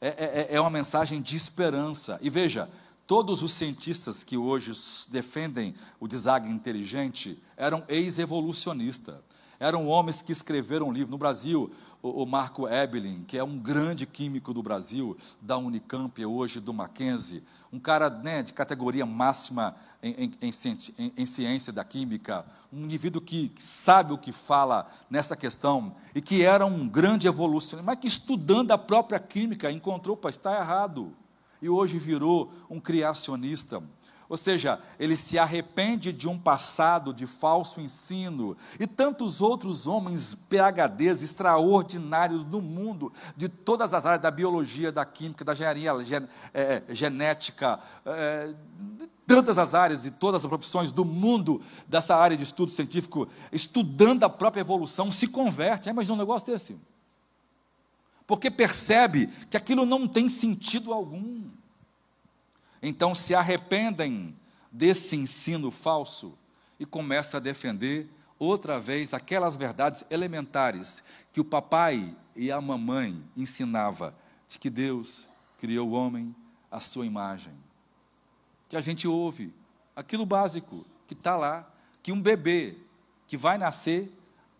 é, é, é, é uma mensagem de esperança. E veja, todos os cientistas que hoje defendem o design inteligente eram ex-evolucionistas, eram homens que escreveram livros. No Brasil, o, Marco Ebelin, que é um grande químico do Brasil, da Unicamp, hoje do Mackenzie, um cara né, de categoria máxima em, em, em, em, ciência da química, um indivíduo que, sabe o que fala nessa questão e que era um grande evolucionista, mas que estudando a própria química encontrou para estar errado e hoje virou um criacionista. Ou seja, ele se arrepende de um passado de falso ensino. E tantos outros homens PHDs extraordinários do mundo, de todas as áreas da biologia, da química, da engenharia gen, é, genética, é, de tantas as áreas, de todas as profissões do mundo, dessa área de estudo científico, estudando a própria evolução, se converte. É, imagina um negócio desse. Porque percebe que aquilo não tem sentido algum. Então se arrependem desse ensino falso e começam a defender outra vez aquelas verdades elementares que o papai e a mamãe ensinava de que Deus criou o homem à sua imagem. Que a gente ouve aquilo básico que está lá, que um bebê que vai nascer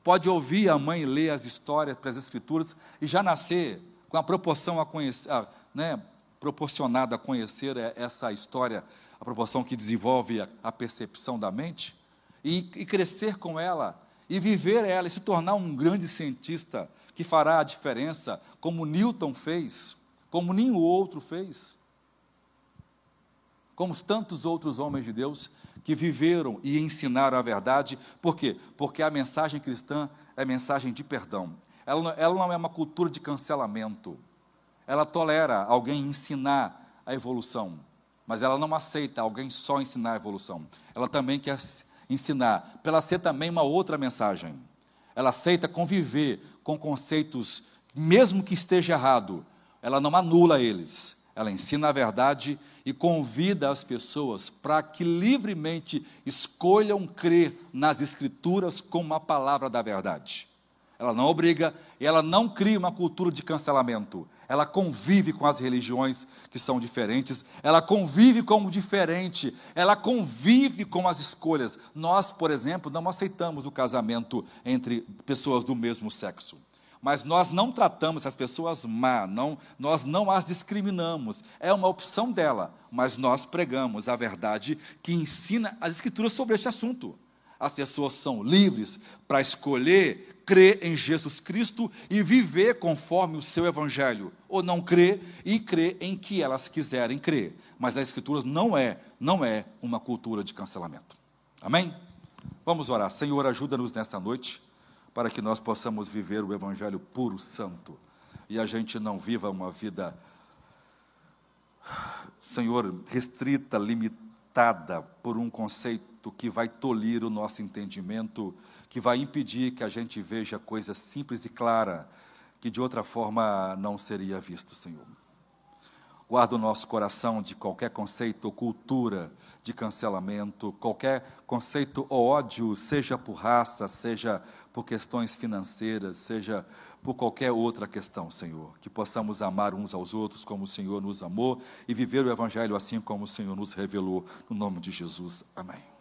pode ouvir a mãe ler as histórias para as escrituras e já nascer com a proporção a conhecer, a, né, proporcionado a conhecer essa história, a proporção que desenvolve a, percepção da mente, e, e crescer com ela, e viver ela, e se tornar um grande cientista que fará a diferença, como Newton fez, como nenhum outro fez, como tantos outros homens de Deus que viveram e ensinaram a verdade, por quê? Porque a mensagem cristã é mensagem de perdão, ela não é uma cultura de cancelamento, ela tolera alguém ensinar a evolução, mas ela não aceita alguém só ensinar a evolução. Ela também quer ensinar, pela ser também uma outra mensagem. Ela aceita conviver com conceitos, mesmo que esteja errado, ela não anula eles. Ela ensina a verdade e convida as pessoas para que livremente escolham crer nas Escrituras como a palavra da verdade. Ela não obriga, e ela não cria uma cultura de cancelamento ela convive com as religiões que são diferentes, ela convive como diferente, ela convive com as escolhas. Nós, por exemplo, não aceitamos o casamento entre pessoas do mesmo sexo. Mas nós não tratamos as pessoas má, não, nós não as discriminamos. É uma opção dela, mas nós pregamos a verdade que ensina as escrituras sobre este assunto. As pessoas são livres para escolher crer em Jesus Cristo e viver conforme o seu evangelho, ou não crer e crer em que elas quiserem crer. Mas a escritura não é, não é uma cultura de cancelamento. Amém? Vamos orar. Senhor, ajuda-nos nesta noite para que nós possamos viver o evangelho puro, santo, e a gente não viva uma vida Senhor, restrita, limitada por um conceito que vai tolir o nosso entendimento que vai impedir que a gente veja coisa simples e clara que de outra forma não seria visto, Senhor. Guarda o nosso coração de qualquer conceito ou cultura de cancelamento, qualquer conceito ou ódio, seja por raça, seja por questões financeiras, seja por qualquer outra questão, Senhor. Que possamos amar uns aos outros como o Senhor nos amou e viver o Evangelho assim como o Senhor nos revelou, no nome de Jesus. Amém.